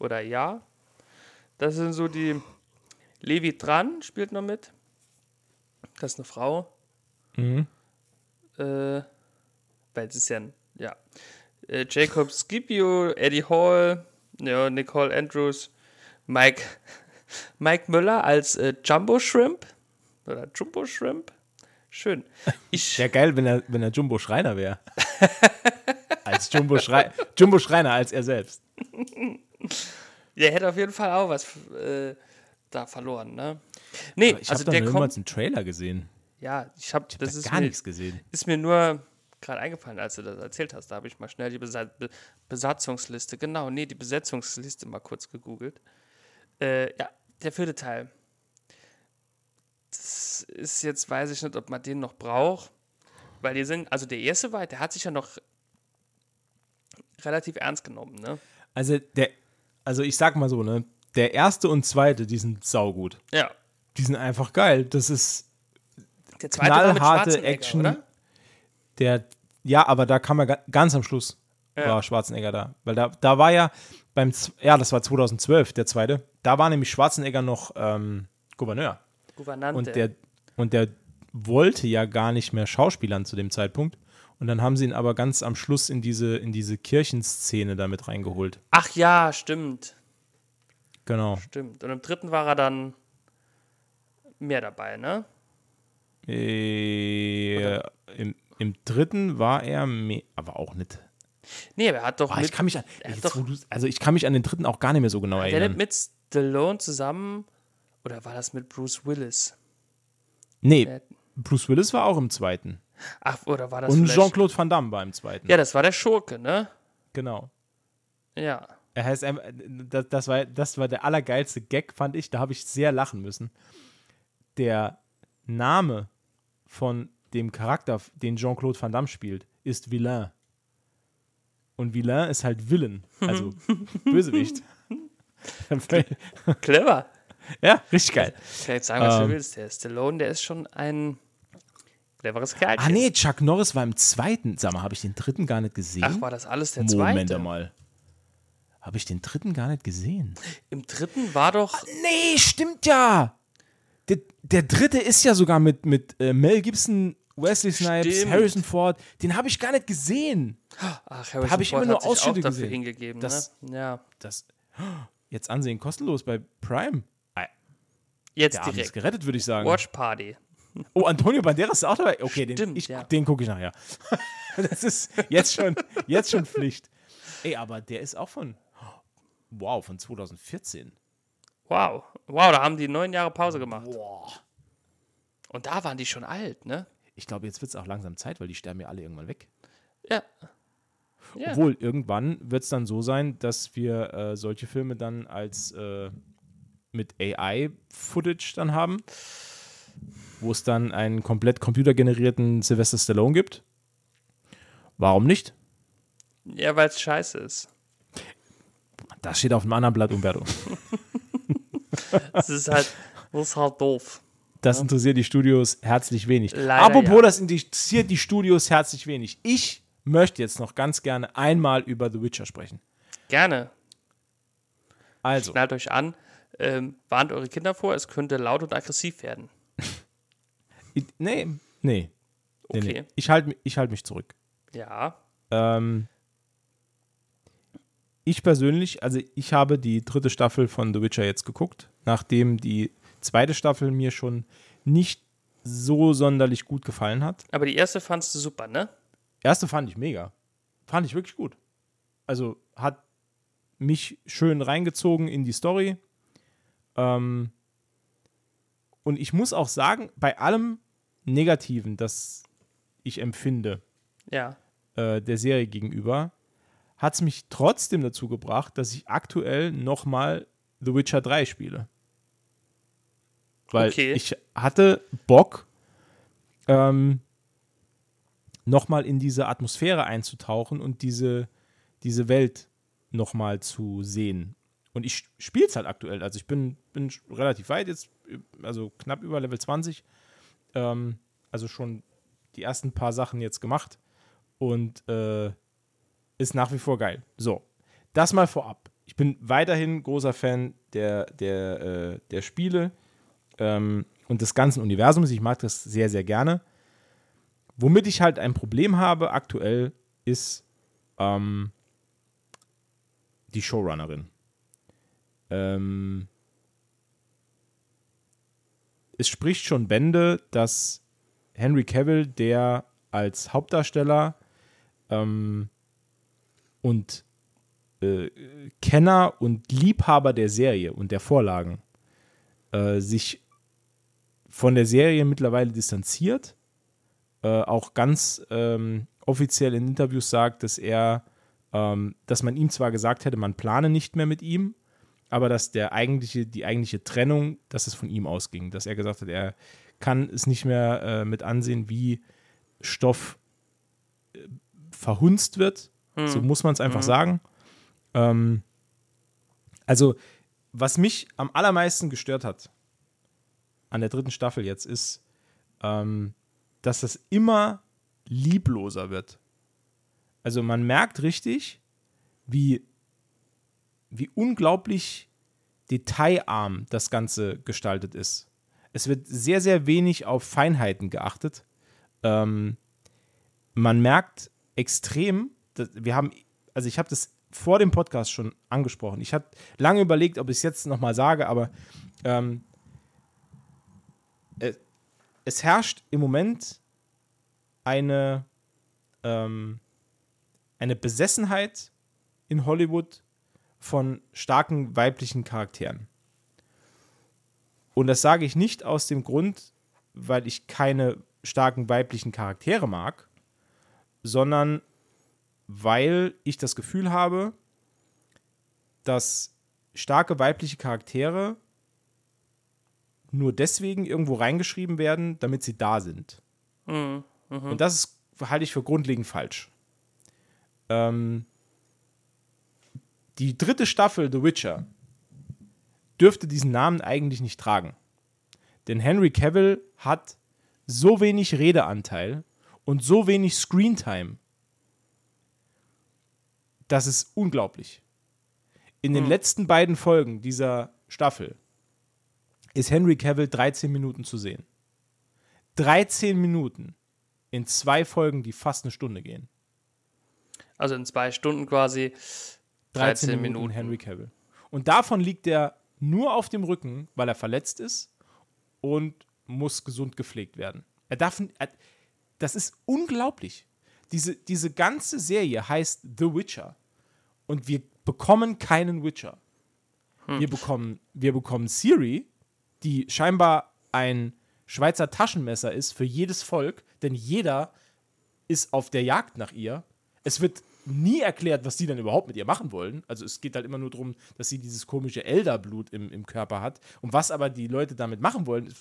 oder Ja. Das sind so die. Levi Tran spielt noch mit. Das ist eine Frau. Mhm. Äh, weil es ist ja ein. Ja. Äh, Jacob Scipio, Eddie Hall, ja, Nicole Andrews, Mike, Mike Müller als äh, Jumbo Shrimp oder Jumbo Shrimp. Schön. Ich, Wäre geil, wenn er, wenn er Jumbo Schreiner wäre. als Jumbo, Schrei Jumbo Schreiner als er selbst. der hätte auf jeden Fall auch was äh, da verloren, ne? Nee, Aber ich also habe der da kommt. einen Trailer gesehen. Ja, ich habe Ich das habe ist gar mir, nichts gesehen. ist mir nur gerade eingefallen, als du das erzählt hast. Da habe ich mal schnell die Besa Be Besatzungsliste, genau, nee, die Besetzungsliste mal kurz gegoogelt. Äh, ja, der vierte Teil. Das ist jetzt, weiß ich nicht, ob man den noch braucht. Weil die sind, also der erste war, der hat sich ja noch relativ ernst genommen, ne? Also, der, also ich sag mal so, ne? Der erste und zweite, die sind saugut. Ja. Die sind einfach geil. Das ist Der zweite knallharte Action. oder? Der, ja, aber da kam er ga- ganz am Schluss, Ja. war Schwarzenegger da. Weil da, da war ja beim, ja, das war 2012, der zweite. Da war nämlich Schwarzenegger noch ähm, Gouverneur. Gouvernante. Und der, und der wollte ja gar nicht mehr Schauspielern zu dem Zeitpunkt. Und dann haben sie ihn aber ganz am Schluss in diese, in diese Kirchenszene damit reingeholt. Ach ja, stimmt. Genau. Stimmt. Und im dritten war er dann mehr dabei, ne? Äh, im, Im dritten war er, mehr, aber auch nicht. Nee, aber er hat doch Boah, ich mit, kann mich an, jetzt, doch- du, also ich kann mich an den dritten auch gar nicht mehr so genau der erinnern. nicht mit Stallone zusammen oder war das mit Bruce Willis? nee, Der- Bruce Willis war auch im zweiten. Ach, oder war das Und vielleicht- Jean-Claude Van Damme war im zweiten. Ja, das war der Schurke, ne? Genau. Ja. Er heißt das, das, war, das war der allergeilste Gag, fand ich. Da habe ich sehr lachen müssen. Der Name von dem Charakter, den Jean-Claude Van Damme spielt, ist Villain. Und Villain ist halt Villain, also Bösewicht. Clever. ja, richtig geil. Ich kann jetzt sagen, was du Ähm. willst. Der Stallone, der ist schon ein cleveres Kerlchen. Ah nee, Chuck Norris war im zweiten. Sag mal, habe ich den dritten gar nicht gesehen? Ach, war das alles der Moment zweite? mal. Habe ich den dritten gar nicht gesehen? Im dritten war doch. Nee, stimmt ja. Der, der dritte ist ja sogar mit, mit äh, Mel Gibson, Wesley Snipes, Stimmt. Harrison Ford. Den habe ich gar nicht gesehen. Ach, Harrison hab ich Ford immer nur hat sich auch Ausschnitte dafür gesehen. hingegeben, Das- ne? Ja. Das jetzt ansehen kostenlos bei Prime. Jetzt Der Abend ist direkt. gerettet, würde ich sagen. Watch Party. Oh, Antonio Banderas ist auch dabei. Okay, den, Stimmt, ich, ja. den gucke ich nachher. das ist jetzt schon, jetzt schon Pflicht. Ey, aber der ist auch von, wow, von 2014. Wow. Wow, da haben die neun Jahre Pause gemacht. Boah. Und da waren die schon alt, ne? Ich glaube, jetzt wird es auch langsam Zeit, weil die sterben ja alle irgendwann weg. Ja. Ja. Obwohl, irgendwann wird es dann so sein, dass wir äh, solche Filme dann als äh, mit AI-Footage dann haben, wo es dann einen komplett computergenerierten Sylvester Stallone gibt. Warum nicht? Ja, weil es scheiße ist. Das steht auf einem anderen Blatt, Umberto. Das ist halt, das ist halt doof. Das interessiert die Studios herzlich wenig. Leider Apropos, ja. das interessiert die Studios herzlich wenig. Ich möchte jetzt noch ganz gerne einmal über The Witcher sprechen. Gerne. Also, Schnallt euch an. Ähm, warnt eure Kinder vor, es könnte laut und aggressiv werden. nee, nee. nee, Okay. nee. Ich halte ich halt mich zurück. Ja. Ähm, ich persönlich, also ich habe die dritte Staffel von The Witcher jetzt geguckt, nachdem die zweite Staffel mir schon nicht so sonderlich gut gefallen hat. Aber die erste fandst du super, ne? Erste fand ich mega. Fand ich wirklich gut. Also hat mich schön reingezogen in die Story. Ähm, und ich muss auch sagen, bei allem Negativen, das ich empfinde, Ja. äh, der Serie gegenüber, hat es mich trotzdem dazu gebracht, dass ich aktuell nochmal The Witcher 3 spiele. Weil Okay. ich hatte Bock, ähm, nochmal in diese Atmosphäre einzutauchen und diese, diese Welt nochmal zu sehen. Und ich spiele es halt aktuell. Also ich bin, bin relativ weit jetzt, also knapp über Level 20. Ähm, also schon die ersten paar Sachen jetzt gemacht. Und äh, ist nach wie vor geil. So, das mal vorab. Ich bin weiterhin großer Fan der, der, äh, der Spiele ähm, und des ganzen Universums. Ich mag das sehr, sehr gerne. Womit ich halt ein Problem habe aktuell ist ähm, die Showrunnerin. Ähm, es spricht schon Bände, dass Henry Cavill, der als Hauptdarsteller ähm, und äh, Kenner und Liebhaber der Serie und der Vorlagen äh, sich von der Serie mittlerweile distanziert, äh, auch ganz ähm, offiziell in Interviews sagt, dass er, ähm, dass man ihm zwar gesagt hätte, man plane nicht mehr mit ihm, aber dass der eigentliche, die eigentliche Trennung, dass es von ihm ausging, dass er gesagt hat, er kann es nicht mehr äh, mit ansehen, wie Stoff äh, verhunzt wird. So muss man es einfach sagen. Ähm, also, was mich am allermeisten gestört hat an der dritten Staffel jetzt ist, ähm, dass das immer liebloser wird. Also man merkt richtig, wie, wie unglaublich detailarm das Ganze gestaltet ist. Es wird sehr, sehr wenig auf Feinheiten geachtet. Ähm, man merkt extrem, wir haben, also ich habe das vor dem Podcast schon angesprochen. Ich habe lange überlegt, ob ich es jetzt nochmal sage, aber ähm, es, es herrscht im Moment eine, ähm, eine Besessenheit in Hollywood von starken weiblichen Charakteren. Und das sage ich nicht aus dem Grund, weil ich keine starken weiblichen Charaktere mag, sondern weil ich das Gefühl habe, dass starke weibliche Charaktere nur deswegen irgendwo reingeschrieben werden, damit sie da sind. Und das ist, halte ich für grundlegend falsch. Ähm, die dritte Staffel The Witcher dürfte diesen Namen eigentlich nicht tragen. Denn Henry Cavill hat so wenig Redeanteil und so wenig Screentime. Das ist unglaublich. In den letzten beiden Folgen dieser Staffel ist Henry Cavill 13 Minuten zu sehen. 13 Minuten in zwei Folgen, die fast eine Stunde gehen. Also in zwei Stunden quasi 13, 13 Minuten, Minuten. Henry Cavill. Und davon liegt er nur auf dem Rücken, weil er verletzt ist und muss gesund gepflegt werden. Er darf, er, das ist unglaublich. Diese, diese ganze Serie heißt The Witcher und wir bekommen keinen Witcher. Wir, bekommen, wir bekommen Siri, die scheinbar ein Schweizer Taschenmesser ist für jedes Volk, denn jeder ist auf der Jagd nach ihr. Es wird nie erklärt, was die dann überhaupt mit ihr machen wollen. Also es geht halt immer nur darum, dass sie dieses komische Elderblut im, im Körper hat. Und was aber die Leute damit machen wollen,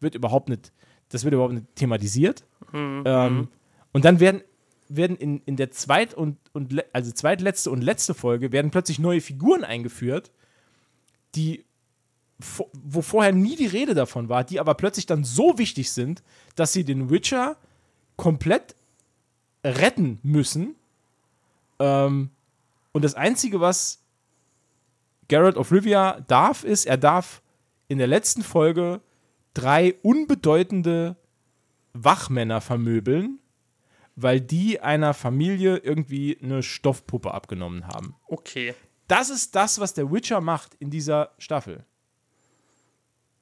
wird überhaupt nicht, das wird überhaupt nicht thematisiert. Mhm. Ähm, und dann werden, werden in, in der zweit- und, und also zweitletzte und letzte Folge werden plötzlich neue Figuren eingeführt, die wo vorher nie die Rede davon war, die aber plötzlich dann so wichtig sind, dass sie den Witcher komplett retten müssen. Ähm, und das Einzige, was Geralt of Rivia darf, ist, er darf in der letzten Folge drei unbedeutende Wachmänner vermöbeln, weil die einer Familie irgendwie eine Stoffpuppe abgenommen haben. Okay. Das ist das, was der Witcher macht in dieser Staffel.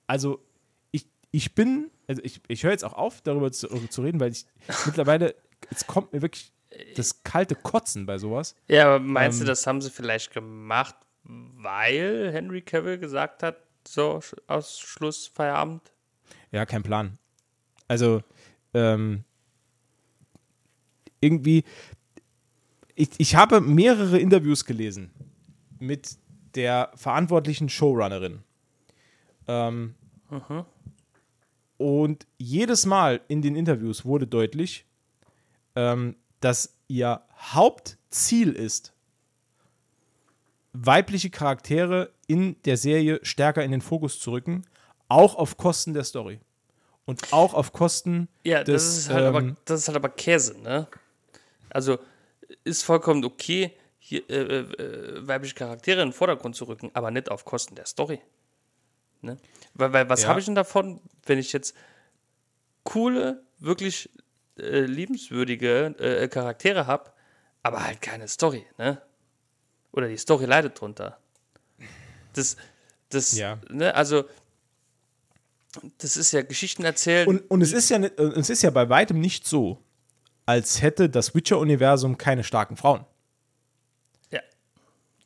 Also, ich, ich bin, also ich, ich höre jetzt auch auf, darüber zu, zu reden, weil ich mittlerweile, es kommt mir wirklich das kalte Kotzen bei sowas. Ja, aber meinst ähm, du, das haben sie vielleicht gemacht, weil Henry Cavill gesagt hat, so aus Schluss Feierabend? Ja, kein Plan. Also, ähm, irgendwie, ich, ich habe mehrere Interviews gelesen mit der verantwortlichen Showrunnerin. Ähm, mhm. Und jedes Mal in den Interviews wurde deutlich, ähm, dass ihr Hauptziel ist, weibliche Charaktere in der Serie stärker in den Fokus zu rücken, auch auf Kosten der Story. Und auch auf Kosten ja, des. Das ist, halt ähm, aber, das ist halt aber Käse, ne? Also ist vollkommen okay, hier äh, äh, äh, weibliche Charaktere in den Vordergrund zu rücken, aber nicht auf Kosten der Story. Ne? Weil, weil was ja. habe ich denn davon, wenn ich jetzt coole, wirklich äh, liebenswürdige äh, Charaktere habe, aber halt keine Story, ne? Oder die Story leidet drunter. Das, das, ja. ne, also das ist ja Geschichten erzählen. Und, und es, ist ja, nicht, es ist ja bei weitem nicht so, als hätte das Witcher-Universum keine starken Frauen. Ja.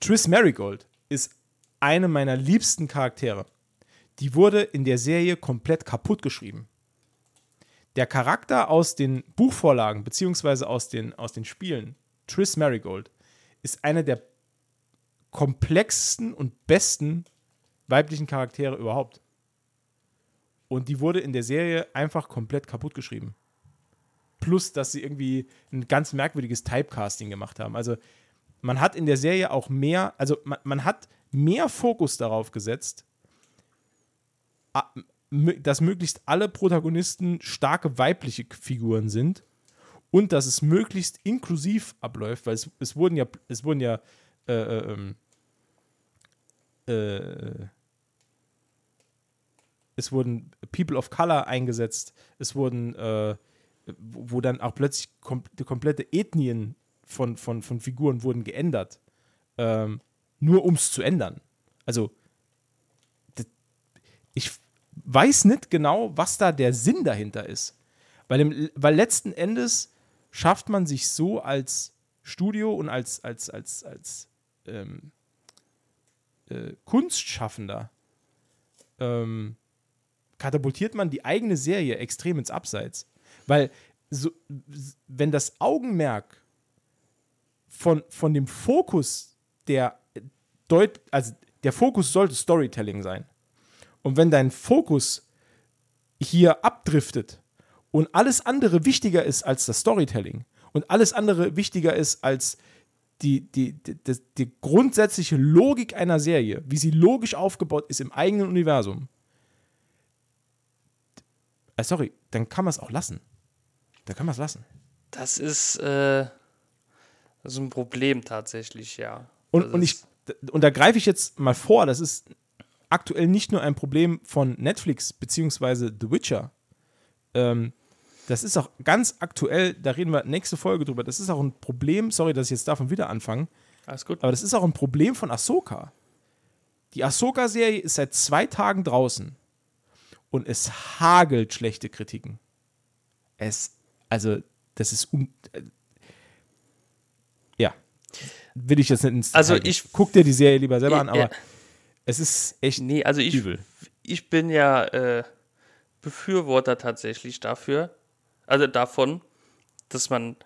Triss Marigold ist eine meiner liebsten Charaktere. Die wurde in der Serie komplett kaputt geschrieben. Der Charakter aus den Buchvorlagen beziehungsweise aus den, aus den Spielen, Triss Marigold, ist einer der komplexesten und besten weiblichen Charaktere überhaupt. Und die wurde in der Serie einfach komplett kaputt geschrieben. Plus, dass sie irgendwie ein ganz merkwürdiges Typecasting gemacht haben. Also, man hat in der Serie auch mehr, also man, man hat mehr Fokus darauf gesetzt, dass möglichst alle Protagonisten starke weibliche Figuren sind und dass es möglichst inklusiv abläuft, weil es, es wurden ja, es wurden ja äh, äh, ähm, äh, es wurden People of Color eingesetzt, es wurden, äh, wo dann auch plötzlich kom komplette Ethnien von, von, von Figuren wurden geändert. Ähm, nur um es zu ändern. Also, ich weiß nicht genau, was da der Sinn dahinter ist. Weil, im, weil letzten Endes schafft man sich so als Studio und als, als, als, als ähm, äh, Kunstschaffender ähm, katapultiert man die eigene Serie extrem ins Abseits. Weil so, wenn das Augenmerk von, von dem Fokus der Deut also der Fokus sollte Storytelling sein. Und wenn dein Fokus hier abdriftet und alles andere wichtiger ist als das Storytelling und alles andere wichtiger ist als die, die, die, die, die grundsätzliche Logik einer Serie, wie sie logisch aufgebaut ist im eigenen Universum, äh, sorry, dann kann man es auch lassen. Dann kann man es lassen. Das ist, äh, das ist ein Problem tatsächlich, ja. Und, und, ich, und da greife ich jetzt mal vor, das ist aktuell nicht nur ein Problem von Netflix beziehungsweise The Witcher. Ähm, das ist auch ganz aktuell, da reden wir nächste Folge drüber. Das ist auch ein Problem, sorry, dass ich jetzt davon wieder anfange. Alles gut. Aber das ist auch ein Problem von Ahsoka. Die Ahsoka-Serie ist seit zwei Tagen draußen und es hagelt schlechte Kritiken. Es, also, das ist un. Äh, ja. Will ich jetzt nicht ins Also, ich. Guck dir die Serie lieber selber an, aber. Ja es ist echt nee, also ich, übel. Ich bin ja äh, Befürworter tatsächlich dafür, also davon, dass man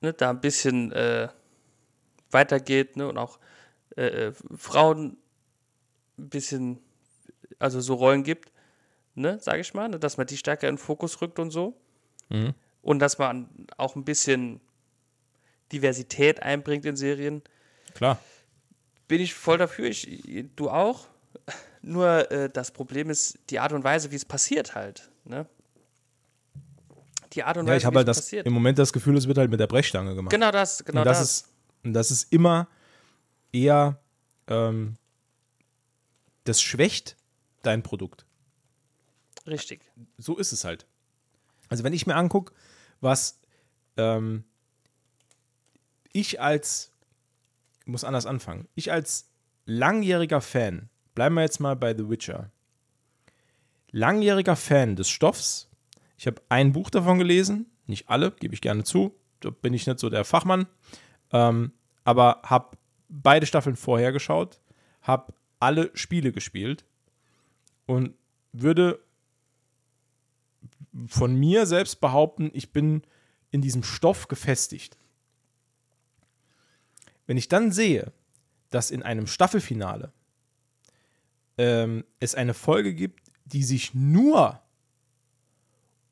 ne, da ein bisschen äh, weitergeht ne, und auch äh, äh, Frauen ein bisschen, also so Rollen gibt, ne, sage ich mal, ne, dass man die stärker in den Fokus rückt und so. Mhm. Und dass man auch ein bisschen Diversität einbringt in Serien. Klar. Bin ich voll dafür, ich, du auch. Nur äh, das Problem ist die Art und Weise, wie es passiert halt. Ne? Die Art und Ja, Weise, ich habe wie halt es das, passiert. im Moment das Gefühl, es wird halt mit der Brechstange gemacht. Genau das, genau und das, das. Ist, und das ist immer eher, ähm, das schwächt dein Produkt. Richtig. So ist es halt. Also wenn ich mir angucke, was ähm, ich als, muss anders anfangen, ich als langjähriger Fan, bleiben wir jetzt mal bei The Witcher, langjähriger Fan des Stoffs, ich habe ein Buch davon gelesen, nicht alle, gebe ich gerne zu, da bin ich nicht so der Fachmann, ähm, aber habe beide Staffeln vorher geschaut, habe alle Spiele gespielt und würde von mir selbst behaupten, ich bin in diesem Stoff gefestigt. Wenn ich dann sehe, dass in einem Staffelfinale ähm, es eine Folge gibt, die sich nur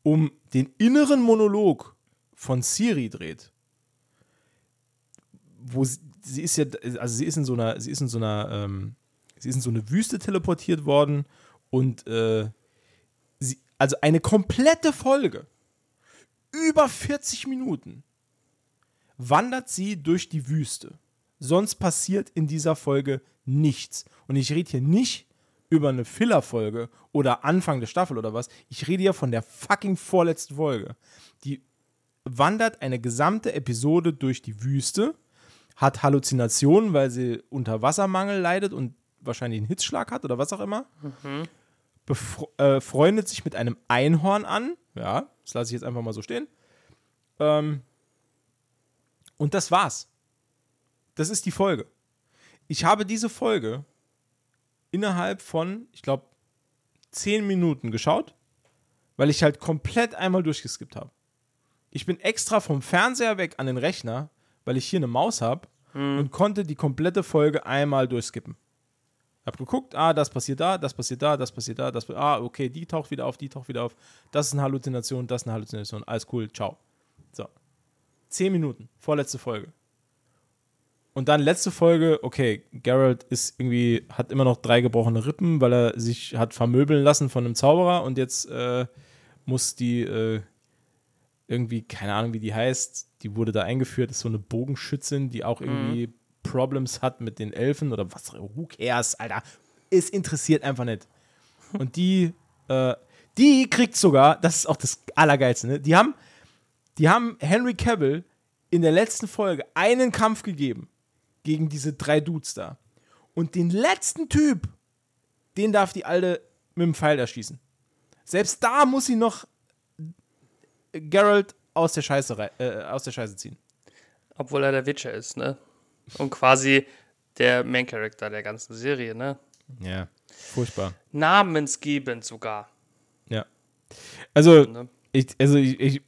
um den inneren Monolog von Siri dreht, wo sie, sie ist ja, also sie ist in so einer, sie ist in so einer, ähm, sie ist in so eine Wüste teleportiert worden und äh, sie, also eine komplette Folge, über 40 Minuten, wandert sie durch die Wüste. Sonst passiert in dieser Folge nichts. Und ich rede hier nicht über eine Filler-Folge oder Anfang der Staffel oder was. Ich rede hier von der fucking vorletzten Folge. Die wandert eine gesamte Episode durch die Wüste, hat Halluzinationen, weil sie unter Wassermangel leidet und wahrscheinlich einen Hitzschlag hat oder was auch immer. Befre äh, freundet sich mit einem Einhorn an. Ja, das lasse ich jetzt einfach mal so stehen. Ähm, und das war's. Das ist die Folge. Ich habe diese Folge innerhalb von, ich glaube, zehn Minuten geschaut, weil ich halt komplett einmal durchgeskippt habe. Ich bin extra vom Fernseher weg an den Rechner, weil ich hier eine Maus habe und konnte die komplette Folge einmal durchskippen. Hab geguckt, ah, das passiert da, das passiert da, das passiert da, das passiert, ah, okay, die taucht wieder auf, die taucht wieder auf. Das ist eine Halluzination, das ist eine Halluzination. Alles cool, ciao. So. Zehn Minuten, vorletzte Folge. Und dann letzte Folge, okay, Geralt ist irgendwie, hat immer noch drei gebrochene Rippen, weil er sich hat vermöbeln lassen von einem Zauberer und jetzt äh, muss die äh, irgendwie, keine Ahnung, wie die heißt, die wurde da eingeführt, ist so eine Bogenschützin, die auch irgendwie Problems hat mit den Elfen oder was, who cares, Alter. Es interessiert einfach nicht. Und die, äh, die kriegt sogar, das ist auch das Allergeilste, ne? Die haben, die haben Henry Cavill in der letzten Folge einen Kampf gegeben gegen diese drei Dudes da. Und den letzten Typ, den darf die Alte mit dem Pfeil erschießen. Selbst da muss sie noch Geralt aus der Scheiße, äh, aus der Scheiße ziehen. Obwohl er der Witcher ist, ne? Und quasi der Main Character der ganzen Serie, ne? Ja, furchtbar. Namensgebend sogar. Ja. Also, Ne? ich, also ich, ich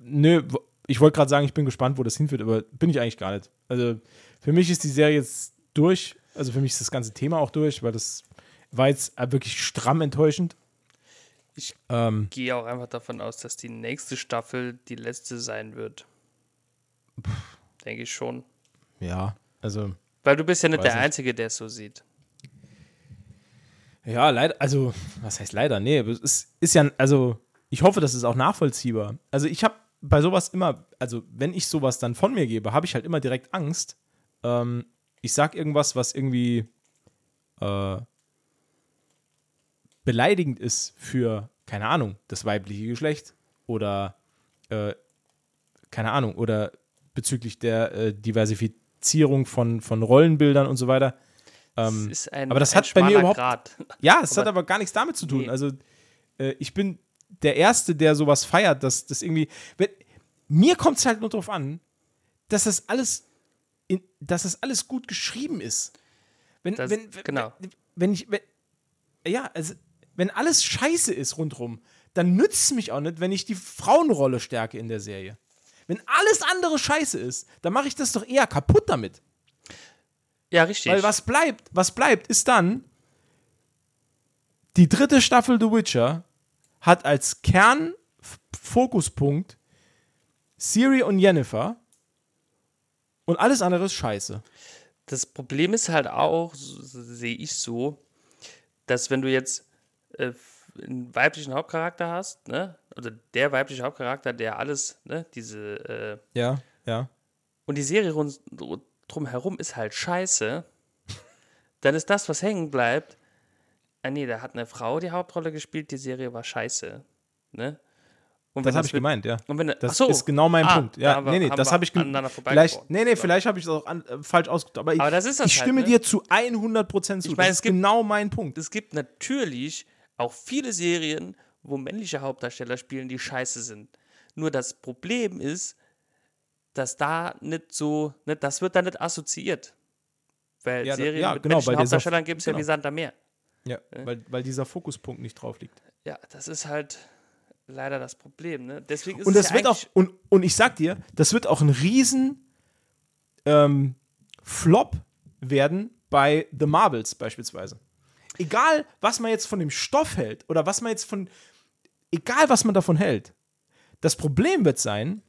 nö, ich wollte gerade sagen, ich bin gespannt, wo das hinführt, aber bin ich eigentlich gar nicht. Also, für mich ist die Serie jetzt durch. Also, für mich ist das ganze Thema auch durch, weil das war jetzt wirklich stramm enttäuschend. Ich Ähm, gehe auch einfach davon aus, dass die nächste Staffel die letzte sein wird. Denke ich schon. ja, also, Weil du bist ja nicht der nicht. Einzige, der es so sieht. ja, leider, also, was heißt leider? Nee, es ist, ist ja, also, ich hoffe, das ist auch nachvollziehbar. Also, ich habe bei sowas immer, also, wenn ich sowas dann von mir gebe, habe ich halt immer direkt Angst. Ähm, ich sag irgendwas, was irgendwie äh, beleidigend ist für, keine Ahnung, das weibliche Geschlecht oder, äh, keine Ahnung, oder bezüglich der äh, Diversifizierung von, von Rollenbildern und so weiter. Ähm, ist ein, aber das hat bei mir überhaupt- Grat. ja, es hat Aber- aber gar nichts damit zu tun. Nee. Also, äh, ich bin der Erste, der sowas feiert, dass das irgendwie. Wenn, mir kommt es halt nur darauf an, dass das alles, in, dass das alles gut geschrieben ist. Wenn, Das- wenn, wenn, genau. wenn, wenn ich. Wenn, ja, also, wenn alles scheiße ist rundrum, dann nützt es mich auch nicht, wenn ich die Frauenrolle stärke in der Serie. Wenn alles andere scheiße ist, dann mache ich das doch eher kaputt damit. Ja, richtig. Weil was bleibt, was bleibt, ist dann die dritte Staffel The Witcher hat als Kernfokuspunkt Siri und Jennifer und alles andere ist scheiße. Das Problem ist halt auch, so- sehe ich so, dass wenn du jetzt äh, einen weiblichen Hauptcharakter hast, ne, oder der weibliche Hauptcharakter, der alles, ne, diese, äh, Ja, ja. und die Serie rund, drumherum ist halt scheiße, dann ist das, was hängen bleibt, ah nee, da hat eine Frau die Hauptrolle gespielt, die Serie war scheiße, ne? Und Das habe ich wird- gemeint, ja. Wenn, Das so, ist genau mein Ah, Punkt. Ja, da nee, nee, das habe ich vielleicht, nee, nee, vielleicht habe ich es auch an, äh, falsch ausgedrückt, aber ich, Aber das ist das ich halt, stimme ne? dir zu 100% zu. Ich meine, das es ist gibt- genau mein Punkt. es gibt natürlich auch viele Serien, wo männliche Hauptdarsteller spielen, die scheiße sind. Nur das Problem ist, dass da nicht so, ne, das wird da nicht assoziiert. Weil Ja, da- Serien ja, mit genau, männlichen Hauptdarstellern gibt es ja genau. wie Sand am Meer. Ja, weil, weil dieser Fokuspunkt nicht drauf liegt. Ja, das ist halt leider das Problem. Ne? Deswegen ist Und das ja wird auch, und, und ich sag dir, das wird auch ein riesen ähm, Flop werden bei The Marvels beispielsweise. Egal, was man jetzt von dem Stoff hält oder was man jetzt von, egal, was man davon hält. Das Problem wird sein,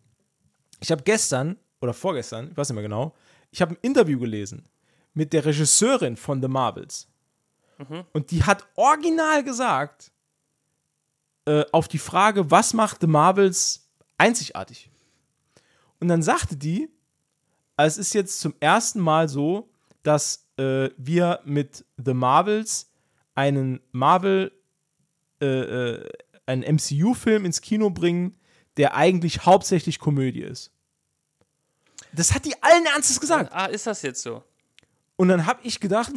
ich habe gestern oder vorgestern, ich weiß nicht mehr genau, ich habe ein Interview gelesen mit der Regisseurin von The Marvels. Und die hat original gesagt, äh, auf die Frage, was macht The Marvels einzigartig? Und dann sagte die, es ist jetzt zum ersten Mal so, dass äh, wir mit The Marvels einen Marvel, äh, äh, einen MCU-Film ins Kino bringen, der eigentlich hauptsächlich Komödie ist. Das hat die allen Ernstes gesagt. Ah, ist das jetzt so? Und dann habe ich gedacht,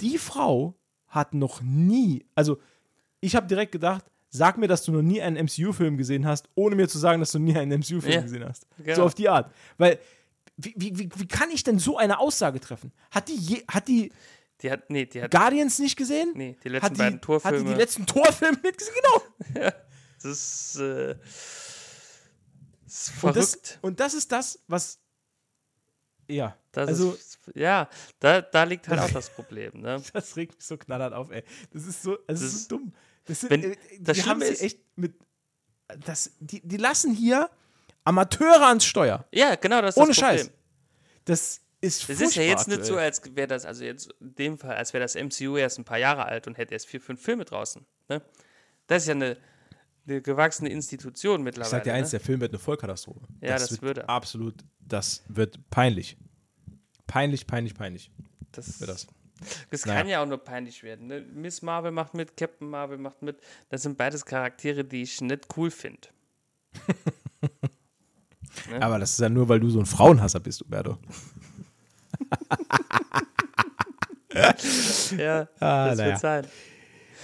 die Frau hat noch nie, also ich habe direkt gedacht, sag mir, dass du noch nie einen MCU-Film gesehen hast, ohne mir zu sagen, dass du nie einen MCU-Film Ja, gesehen hast. So genau. auf die Art. Weil, wie, wie, wie, kann ich denn so eine Aussage treffen? Hat die, je, hat die Die hat, nee, die hat, Guardians nicht gesehen? nee, die hat letzten die, beiden Hat die Torfilme. die letzten Torfilme nicht gesehen? Genau. das ist, äh, ist Und das, verrückt. und das ist das, was. Ja. Das also, ist, ja, da, da liegt halt auch das Problem. Ne? Das regt mich so knallhart auf, ey. Das ist so, das ist Das- so dumm. Das sind, wenn- äh, das die haben sie ist- echt mit. Das, die, die lassen hier Amateure ans Steuer. Ja, genau, das ist Ohne das Problem. Scheiß. Das ist Es ist ja jetzt nicht so, als wäre das, also jetzt in dem Fall, als wäre das MCU erst ein paar Jahre alt und hätte erst vier, fünf Filme draußen. Ne? Das ist ja eine, eine gewachsene Institution mittlerweile. Ich sag dir eins, ne? der Film wird eine Vollkatastrophe. Ja, das wird würde. Absolut, das wird peinlich. Peinlich, peinlich, peinlich Das, wird das. das Naja. kann ja auch nur peinlich werden. Ne? Miss Marvel macht mit, Captain Marvel macht mit. Das sind beides Charaktere, die ich nicht cool finde. Aber das ist ja nur, weil du so ein Frauenhasser bist, Uberto. Ja, Ah, das naja. wird sein.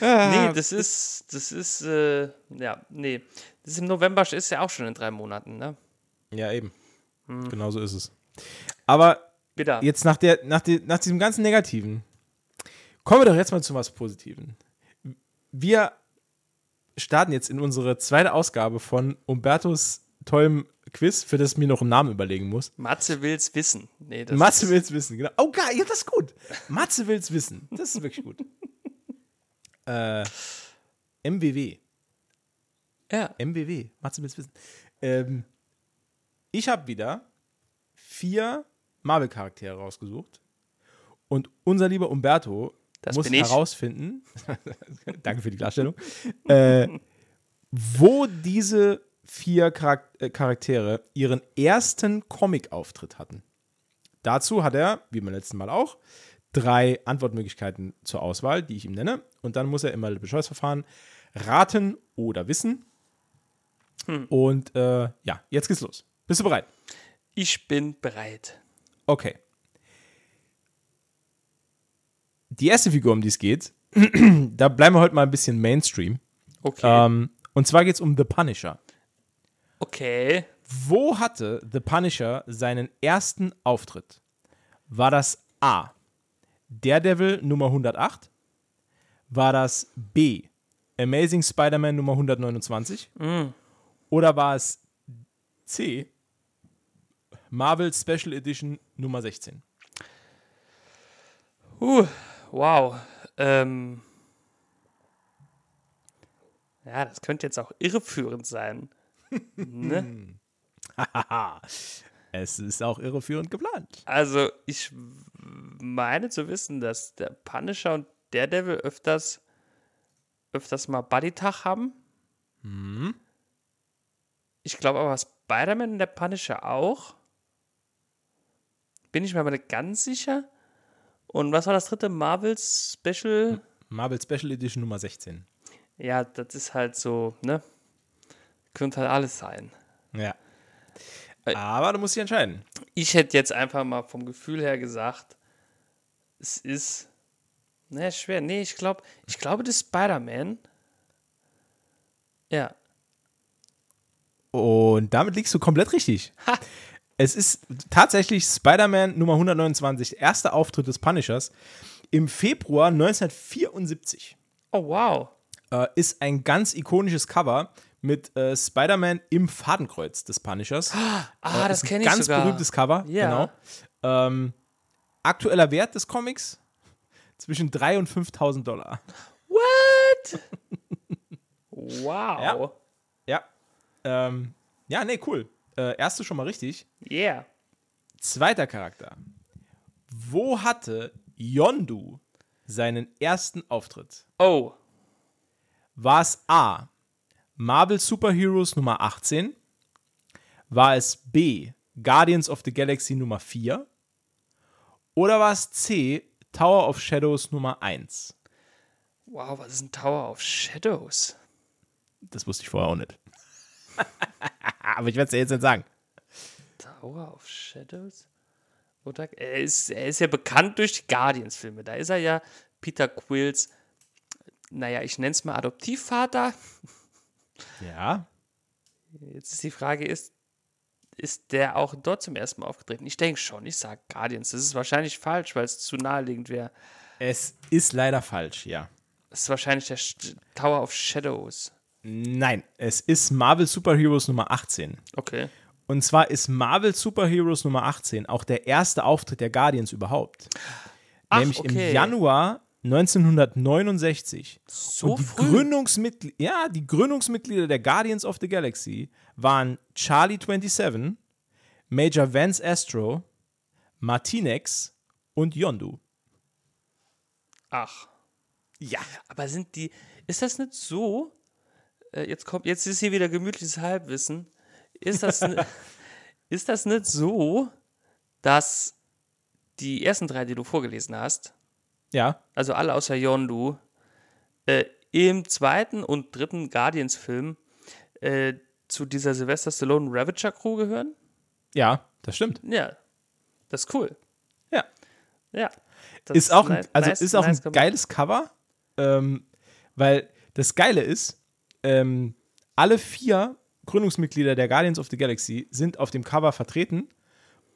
Nee, das ist, das ist, äh, ja, nee. Das ist im November ist ja auch schon in drei Monaten, ne? Ja, eben. Hm. Genau so ist es. Aber Wieder. jetzt nach, der, nach, die, nach diesem ganzen Negativen, kommen wir doch jetzt mal zu was Positiven. Wir starten jetzt in unsere zweite Ausgabe von Umbertos tollem Quiz, für das ich mir noch einen Namen überlegen muss. Matze will's wissen. Nee, das Matze ist, will's wissen, genau. Oh, geil, ja, das ist gut. Matze will's wissen. Das ist wirklich gut. äh, MWW. Ja, MWW. Matze will's wissen. Ähm, ich habe wieder vier Marvel-Charaktere rausgesucht. Und unser lieber Umberto Das muss herausfinden, danke für die Klarstellung, äh, wo diese vier äh, Charaktere ihren ersten Comic-Auftritt hatten. Dazu hat er, wie beim letzten Mal auch, drei Antwortmöglichkeiten zur Auswahl, die ich ihm nenne. Und dann muss er immer Bescheußverfahren raten oder wissen. Hm. Und äh, ja, jetzt geht's los. Bist du bereit? ich bin bereit. Okay. Die erste Figur, um die es geht, da bleiben wir heute mal ein bisschen Mainstream. Okay. Ähm, und zwar geht es um The Punisher. okay. Wo hatte The Punisher seinen ersten Auftritt? War das A. Daredevil Nummer 108? War das B. Amazing Spider-Man Nummer 129? Oder war es C. Marvel Special Edition Nummer 16. Uh, wow. Ähm, ja, das könnte jetzt auch irreführend sein. ne? es ist auch irreführend geplant. Also, ich meine zu wissen, dass der Punisher und Daredevil öfters, öfters mal Buddy-Tag haben. Mhm. Ich glaube aber Spider-Man und der Punisher auch. Bin ich mir aber nicht ganz sicher. Und was war das dritte? Marvel Special? Marvel Special Edition Nummer 16. Ja, das ist halt so, ne? Könnte halt alles sein. Ja. Aber du musst dich entscheiden. Ich hätte jetzt einfach mal vom Gefühl her gesagt, es ist. Ne, schwer. Nee, ich glaube, ich glaube, das Spider-Man. Ja. Und damit liegst du komplett richtig. Ha! Es ist tatsächlich Spider-Man Nummer 129, erster Auftritt des Punishers im Februar 1974. Oh, wow. Äh, ist ein ganz ikonisches Cover mit äh, Spider-Man im Fadenkreuz des Punishers. Ah, Äh, das ist kenne ich Ganz sogar. berühmtes Cover, Ja. genau. Ähm, aktueller Wert des Comics zwischen 3.000 und 5.000 Dollar. What? wow. Ja. Ja. Ähm, ja, nee, cool. Äh, erste schon mal richtig. Yeah. Zweiter Charakter. Wo hatte Yondu seinen ersten Auftritt? Oh. War es A. Marvel Superheroes Nummer 18? War es B. Guardians of the Galaxy Nummer 4? Oder war es C. Tower of Shadows Nummer 1? Wow, was ist ein Tower of Shadows? Das wusste ich vorher auch nicht. Aber ich werde es dir jetzt nicht sagen. Tower of Shadows? Er ist, er ist ja bekannt durch die Guardians-Filme. Da ist er ja Peter Quills, naja, ich nenne es mal Adoptivvater. Ja. Jetzt ist die Frage, ist, ist der auch dort zum ersten Mal aufgetreten? Ich denke schon, ich sage Guardians. Das ist wahrscheinlich falsch, weil es zu naheliegend wäre. Es ist leider falsch, ja. Das ist wahrscheinlich der Tower of Shadows. Nein, es ist Marvel Superheroes Nummer 18. Okay. Und zwar ist Marvel Superheroes Nummer 18 auch der erste Auftritt der Guardians überhaupt. Ach, Nämlich okay. im Januar 1969. So Und die früh? Gründungsmitglieder, ja, die Gründungsmitglieder der Guardians of the Galaxy waren Charlie 27, Major Vance Astro, Martinex und Yondu. Ach. Ja. Aber sind die, ist das nicht so? Äh, jetzt kommt, jetzt ist hier wieder gemütliches Halbwissen. Ist das, ist das nicht so, dass die ersten drei, die du vorgelesen hast, Ja, also alle außer Yondu, äh, im zweiten und dritten Guardians-Film äh, zu dieser Sylvester Stallone Ravager Crew gehören? ja, das stimmt. Ja, das ist cool. Ja. Ja. Ist auch, ein, also nice- ist auch nice ein geiles Cover, ähm, weil das Geile ist, ähm, alle vier Gründungsmitglieder der Guardians of the Galaxy sind auf dem Cover vertreten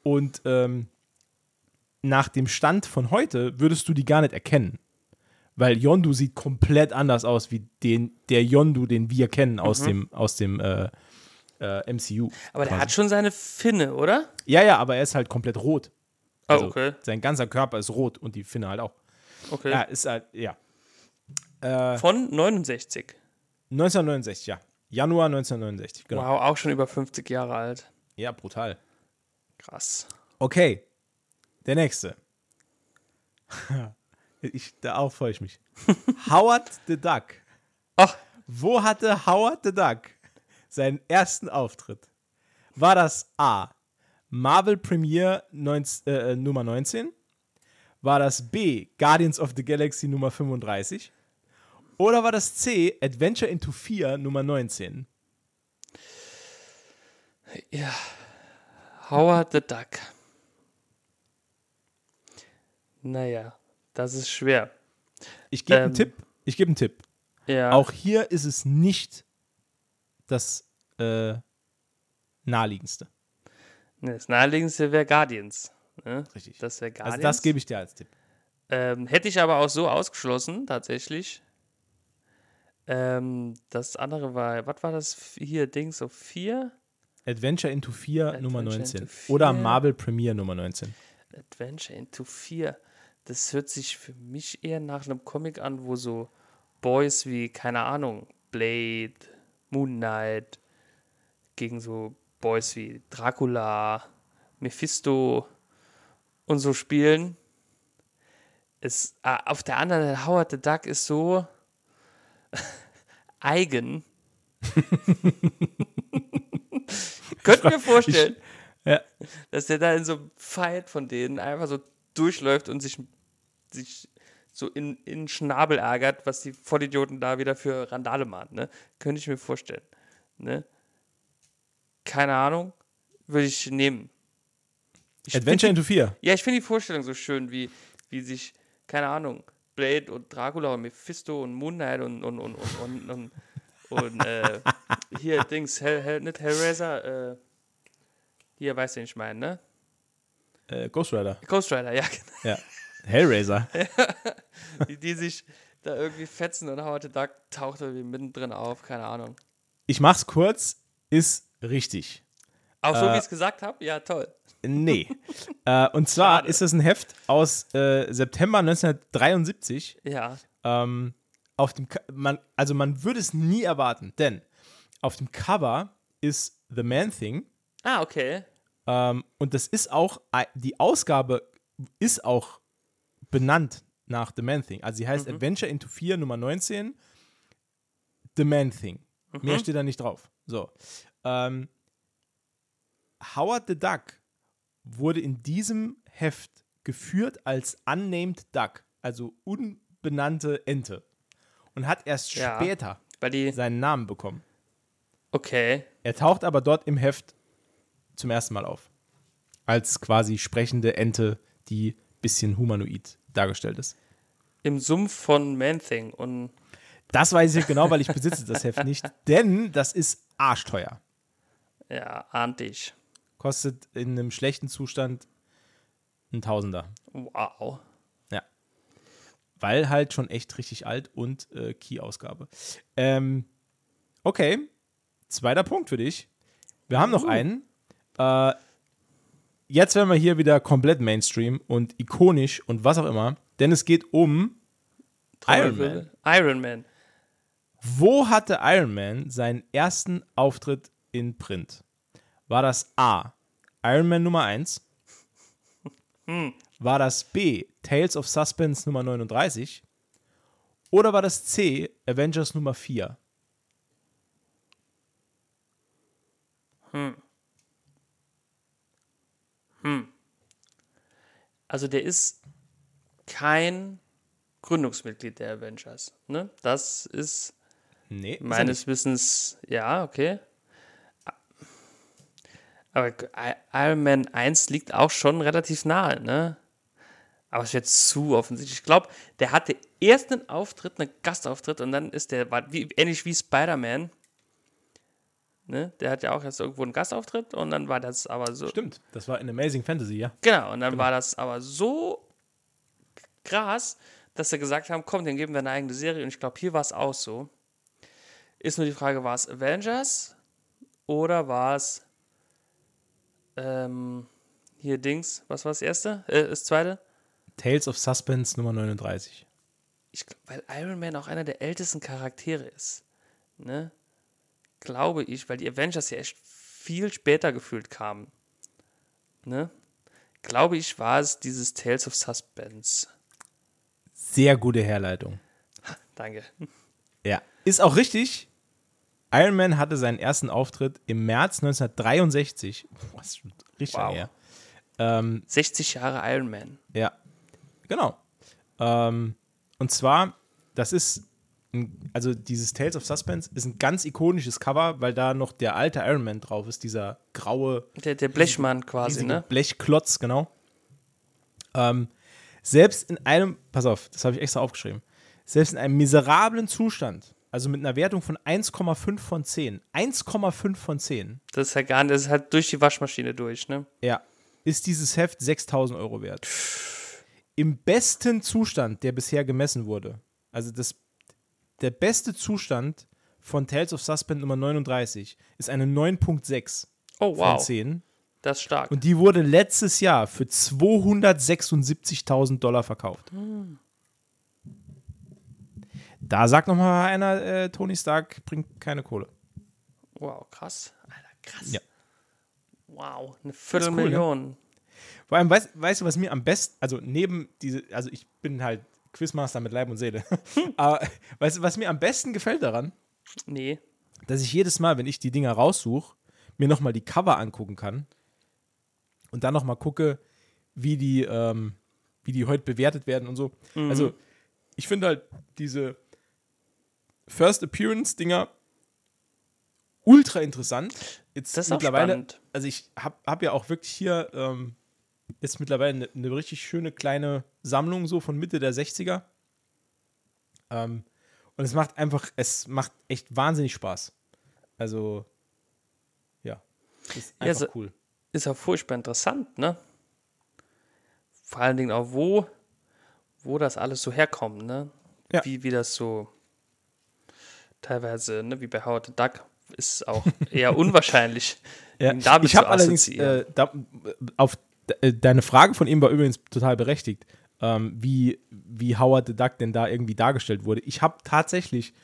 und ähm, nach dem Stand von heute würdest du die gar nicht erkennen. Weil Yondu sieht komplett anders aus wie den, der Yondu, den wir kennen aus dem, aus dem äh, äh, MCU. Aber der quasi. hat schon seine Finne, oder? Ja, ja, aber er ist halt komplett rot. Oh, Also okay. Sein ganzer Körper ist rot und die Finne halt auch. okay. Ja, ist halt, ja. Äh, Von 69. 1969, ja. Januar 1969, genau. Wow, auch schon über 50 Jahre alt. Ja, brutal. Krass. Okay, der nächste. Ich, darauf freue ich mich. Howard the Duck. Ach, Wo hatte Howard the Duck seinen ersten Auftritt? War das A. Marvel Premiere 19, äh, Nummer 19? War das B. Guardians of the Galaxy Nummer 35? Oder war das C. Adventure into 4 Nummer 19? ja. Howard the Duck. Naja, das ist schwer. Ich gebe Ähm. einen Tipp. Ich gebe einen Tipp. Ja. Auch hier ist es nicht das äh, naheliegendste. Das naheliegendste wäre Guardians. Ne? Richtig. Das wäre Guardians. Also das gebe ich dir als Tipp. Ähm, hätte ich aber auch so ausgeschlossen, tatsächlich. Ähm, das andere war, was war das hier, Dings auf 4? Adventure into 4 Adventure Nummer into 19. 4. Oder Marvel Premiere Nummer 19. Adventure into 4. Das hört sich für mich eher nach einem Comic an, wo so Boys wie, keine Ahnung, Blade, Moon Knight gegen so Boys wie Dracula, Mephisto und so spielen. Es, ah, auf der anderen Seite, Howard the Duck ist so eigen. Könnt mir vorstellen, Ja. dass der da in so einem Fight von denen einfach so durchläuft und sich, sich so in, in den Schnabel ärgert, was die Vollidioten da wieder für Randale machen. Ne? Könnte ich mir vorstellen. Ne? Keine Ahnung, würde ich nehmen. Ich Adventure find into 4. die, ja, ich finde die Vorstellung so schön, wie, wie sich, keine Ahnung, Blade und Dracula und Mephisto und Moon Knight und, und, und, und, und, und, und äh, hier Dings, Hell, Hell, nicht Hellraiser, äh, hier, weißt du, wen ich meine, ne? Äh, Ghost Rider. Ghost Rider, ja, genau. Ja. Hellraiser. die, die sich da irgendwie fetzen und Howard the Duck taucht irgendwie mittendrin auf, keine Ahnung. Ich mach's kurz, ist richtig. Auch so, Äh, wie ich es gesagt habe? Ja, toll. Nee. äh, und zwar Schade. ist es ein Heft aus äh, September 1973. Ja. Ähm, auf dem Co- man, also man würde es nie erwarten, denn auf dem Cover ist The Man Thing Ah, okay. Ähm, und das ist auch, die Ausgabe ist auch benannt nach The Man Thing. Also sie heißt Adventure into 4 Nummer 19 The Man Thing. Mehr steht da nicht drauf. So. Ähm, Howard the Duck wurde in diesem Heft geführt als Unnamed Duck, also unbenannte Ente. Und hat erst Ja. später seinen Namen bekommen. okay. Er taucht aber dort im Heft zum ersten Mal auf. Als quasi sprechende Ente, die bisschen humanoid dargestellt ist. Im Sumpf von Man-Thing und Das weiß ich genau, weil ich besitze das Heft nicht, denn das ist arschteuer. ja, ahnt ich. Kostet in einem schlechten Zustand ein Tausender. Wow. Ja. Weil halt schon echt richtig alt und äh, Key-Ausgabe. Ähm, okay. Zweiter Punkt für dich. Wir haben noch einen. Äh, jetzt werden wir hier wieder komplett Mainstream und ikonisch und was auch immer. Denn es geht um Iron Man. Iron Man. Wo hatte Iron Man seinen ersten Auftritt in Print? War das A. Iron Man Nummer 1? War das B. Tales of Suspense Nummer 39? Oder war das C. Avengers Nummer 4? Also der ist kein Gründungsmitglied der Avengers. Ne? Das ist Nee, ist meines Wissens, ja, okay. Aber Iron Man 1 liegt auch schon relativ nahe, ne? Aber es wird zu offensichtlich. Ich glaube, der hatte erst einen Auftritt, einen Gastauftritt und dann ist der, war wie, ähnlich wie Spider-Man. Ne? Der hat ja auch erst irgendwo einen Gastauftritt und dann war das aber so. Stimmt, das war in Amazing Fantasy, ja. Genau, und dann war das aber so krass, dass sie gesagt haben, komm, den geben wir eine eigene Serie. Und ich glaube, hier war es auch so. Ist nur die Frage, war es Avengers oder war es ähm, hier Dings, was war das erste? Äh, das zweite? Tales of Suspense Nummer 39. Ich weil Iron Man auch einer der ältesten Charaktere ist. Ne? Glaube ich, weil die Avengers ja echt viel später gefühlt kamen. Ne? Glaube ich, war es dieses Tales of Suspense. Sehr gute Herleitung. Danke. Ja. Ist auch richtig. Iron Man hatte seinen ersten Auftritt im März 1963. Boah, das ist schon richtig Wow. her. Ähm, 60 Jahre Iron Man. Ja, genau. Ähm, und zwar, das ist, ein, also dieses Tales of Suspense ist ein ganz ikonisches Cover, weil da noch der alte Iron Man drauf ist, dieser graue, Der, der Blechmann quasi, ne? Blechklotz, genau. Ähm, selbst in einem, pass auf, das habe ich extra aufgeschrieben, selbst in einem miserablen Zustand, also mit einer Wertung von 1,5 von 10, 1,5 von 10, Das ist ja gar nicht, das ist halt durch die Waschmaschine durch, ne? Ja, ist dieses Heft 6000 Euro wert. Im besten Zustand, der bisher gemessen wurde, also das, der beste Zustand von Tales of Suspense Nummer 39 ist eine 9.6. Oh, von wow. 10. Das ist stark. Und die wurde letztes Jahr für 276.000 Dollar verkauft. Da sagt noch mal einer, äh, Tony Stark bringt keine Kohle. wow, krass. Alter, krass. Ja. Wow, eine cool, ne? Viertelmillion. Vor allem, weißt, weißt du, was mir am besten, also neben diese, also ich bin halt Quizmaster mit Leib und Seele, aber weißt du, was mir am besten gefällt daran, Nee. dass ich jedes Mal, wenn ich die Dinger raussuche, mir nochmal die Cover angucken kann und dann nochmal gucke, wie die, ähm, wie die heute bewertet werden und so. Also, ich finde halt diese First Appearance-Dinger ultra interessant. Jetzt Das ist auch mittlerweile, spannend. also ich habe hab ja auch wirklich hier ähm, jetzt mittlerweile eine, eine richtig schöne kleine Sammlung so von Mitte der 60er. Ähm, und es macht einfach, es macht echt wahnsinnig Spaß. Also, ja. Ist Ja, einfach so- cool. Ist auch furchtbar interessant, ne? Vor allen Dingen auch, wo, wo das alles so herkommt, ne? Ja. Wie, wie das so teilweise, ne, wie bei Howard the Duck, ist auch eher unwahrscheinlich, Ja. damit ich habe zu allerdings äh, da, auf deine Frage von ihm war übrigens total berechtigt, ähm, wie, wie Howard the Duck denn da irgendwie dargestellt wurde. Ich habe tatsächlich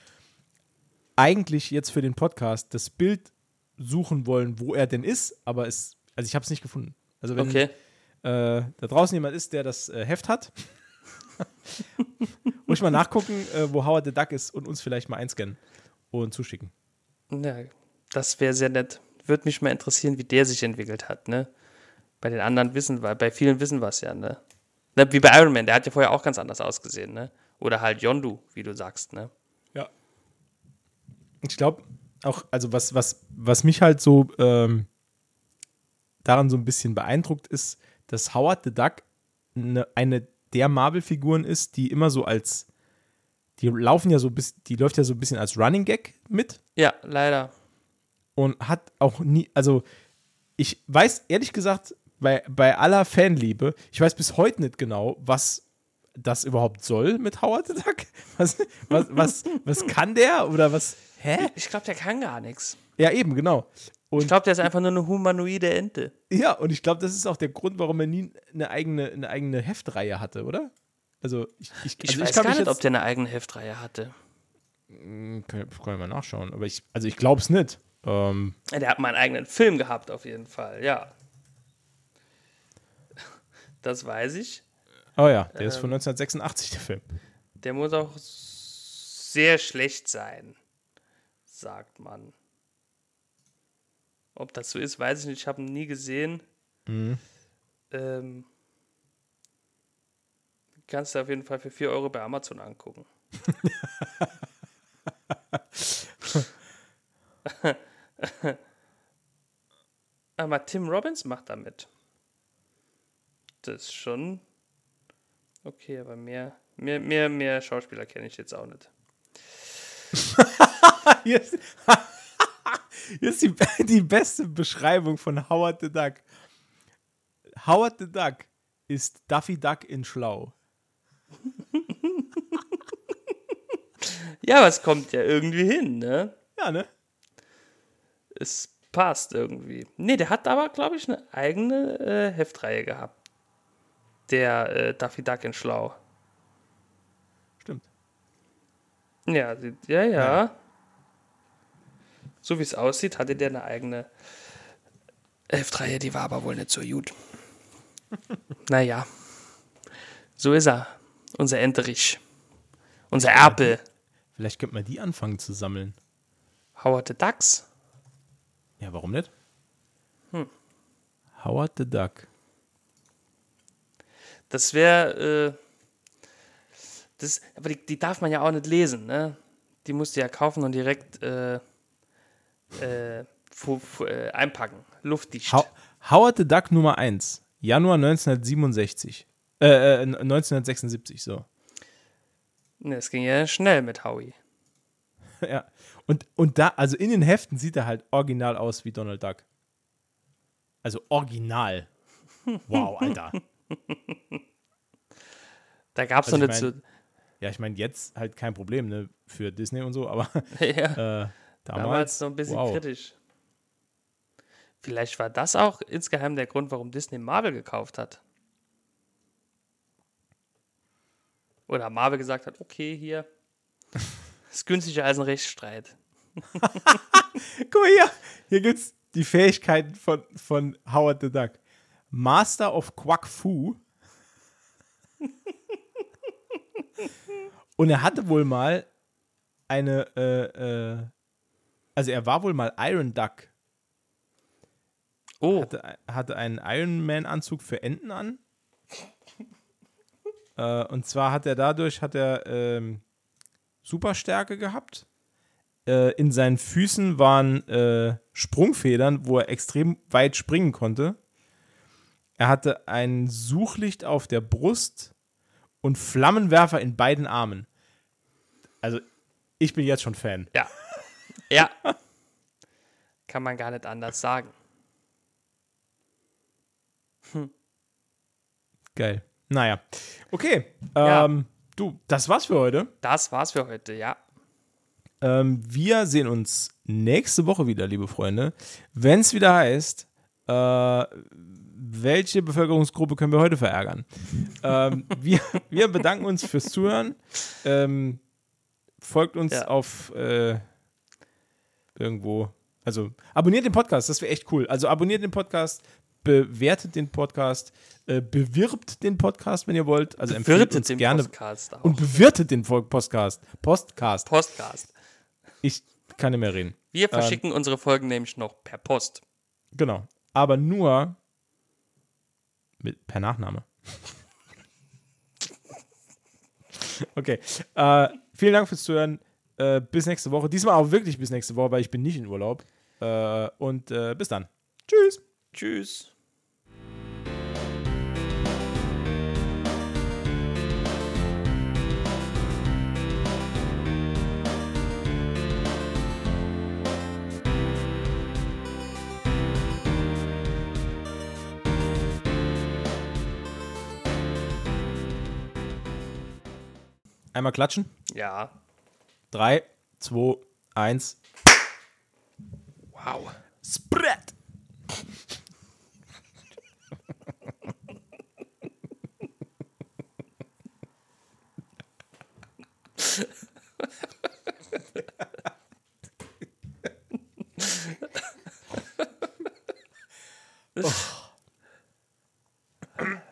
eigentlich jetzt für den Podcast das Bild suchen wollen, wo er denn ist, aber es, also ich habe es nicht gefunden. Also wenn okay. äh, da draußen jemand ist, der das äh, Heft hat, muss ich mal nachgucken, äh, wo Howard the Duck ist und uns vielleicht mal einscannen und zuschicken. Ja, das wäre sehr nett. Würde mich mal interessieren, wie der sich entwickelt hat, ne? Bei den anderen wissen wir, bei vielen wissen wir es ja, ne? ne? Wie bei Iron Man, der hat ja vorher auch ganz anders ausgesehen, ne? Oder halt Yondu, wie du sagst, ne? Ja. Ich glaube auch, also was, was, was mich halt so ähm, daran so ein bisschen beeindruckt, ist, dass Howard the Duck eine, eine der Marvel-Figuren ist, die immer so als, die laufen ja so bis, die läuft ja so ein bisschen als Running Gag mit Ja, leider. und hat auch nie, also ich weiß ehrlich gesagt, bei, bei aller Fanliebe, ich weiß bis heute nicht genau, was das überhaupt soll mit Howard the Duck. Was, was, was, was kann der oder was? Hä? Ich glaube, der kann gar nichts. Ja, eben, genau. Ich Und glaube, der ist einfach nur eine humanoide Ente. ja, und ich glaube, das ist auch der Grund, warum er nie eine eigene, eine eigene Heftreihe hatte, oder? Also, ich, ich, Ich also weiß ich gar nicht, ob der eine eigene Heftreihe hatte. Kann, kann ich mal nachschauen, aber ich, also ich glaube es nicht. Ähm, Der hat mal einen eigenen Film gehabt, auf jeden Fall, ja. Das weiß ich. oh ja, der ist Ähm. von 1986, der Film. Der muss auch sehr schlecht sein, sagt man. Ob das so ist, weiß ich nicht. Ich habe ihn nie gesehen. Mhm. Ähm, kannst du auf jeden Fall für 4 Euro bei Amazon angucken. Aber Tim Robbins macht damit. Das ist schon okay, aber mehr, mehr, mehr, mehr Schauspieler kenne ich jetzt auch nicht. Hier ist, hier ist die, die beste Beschreibung von Howard the Duck. Howard the Duck ist Duffy Duck in Schlau. Ja, aber es kommt ja irgendwie hin, ne? Ja, ne? Es passt irgendwie. Nee, der hat aber, glaube ich, eine eigene äh, Heftreihe gehabt. Der äh, Daffy Duck in Schlau. Stimmt. Ja, sie- ja, ja. So wie es aussieht, hatte der eine eigene Heftreihe, die war aber wohl nicht so gut. naja. So ist er. Unser Enterich. Unser Erpel. Vielleicht könnte man die anfangen zu sammeln. Howard the Ducks. Ja, warum nicht? Howard the Duck. Das wäre, äh, das, aber die, die darf man ja auch nicht lesen, ne? Die musst du ja kaufen und direkt äh, äh, äh, einpacken. Luftdicht. How Howard the Duck Nummer 1. Januar 1967. Äh, äh, 1976, so. Ne, es ging ja schnell mit Howie. ja. Und, und da, also in den Heften sieht er halt original aus wie Donald Duck. Also original. Wow, Alter. Da gab es Also noch ich nicht so. Ja, ich meine, jetzt halt kein Problem, ne, für Disney und so, aber ja, äh, damals, damals noch ein bisschen wow. kritisch. Vielleicht war das auch insgeheim der Grund, warum Disney Marvel gekauft hat. Oder Marvel gesagt hat, okay, hier ist günstiger als ein Rechtsstreit. Guck mal hier, hier gibt's die Fähigkeiten von, von Howard the Duck. Master of Quack Fu. Und er hatte wohl mal eine, äh, äh, also er war wohl mal Iron Duck. Oh, Hatte, hatte einen Iron Man-Anzug für Enten an. äh, und zwar hat er dadurch, hat er ähm, Superstärke gehabt. Äh, in seinen Füßen waren äh, Sprungfedern, wo er extrem weit springen konnte. Er hatte ein Suchlicht auf der Brust und Flammenwerfer in beiden Armen. Also, ich bin jetzt schon Fan. ja. Ja. Kann man gar nicht anders sagen. Geil. Naja. Okay. Ja. Ähm, du, das war's für heute. Das war's für heute, ja. Ähm, wir sehen uns nächste Woche wieder, liebe Freunde, wenn es wieder heißt, äh, welche Bevölkerungsgruppe können wir heute verärgern? ähm, wir, wir bedanken uns fürs Zuhören. Ähm, folgt uns Ja. auf äh, irgendwo. Also abonniert den Podcast, das wäre echt cool. Also abonniert den Podcast, bewertet den Podcast, äh, bewirbt den Podcast, wenn ihr wollt. Also empfehlt uns den gerne Podcast auch. und bewirtet den Podcast. Postcast. Postcast. Ich kann nicht mehr reden. Wir verschicken unsere Folgen nämlich noch per Post. Genau. Aber nur mit, per Nachname. okay. Äh, vielen Dank fürs Zuhören. Äh, bis nächste Woche. Diesmal auch wirklich bis nächste Woche, weil ich bin nicht in Urlaub. Äh, und äh, bis dann. Tschüss. Tschüss. Einmal klatschen. Ja. Drei, zwei, eins. Wow. Spread. Oh.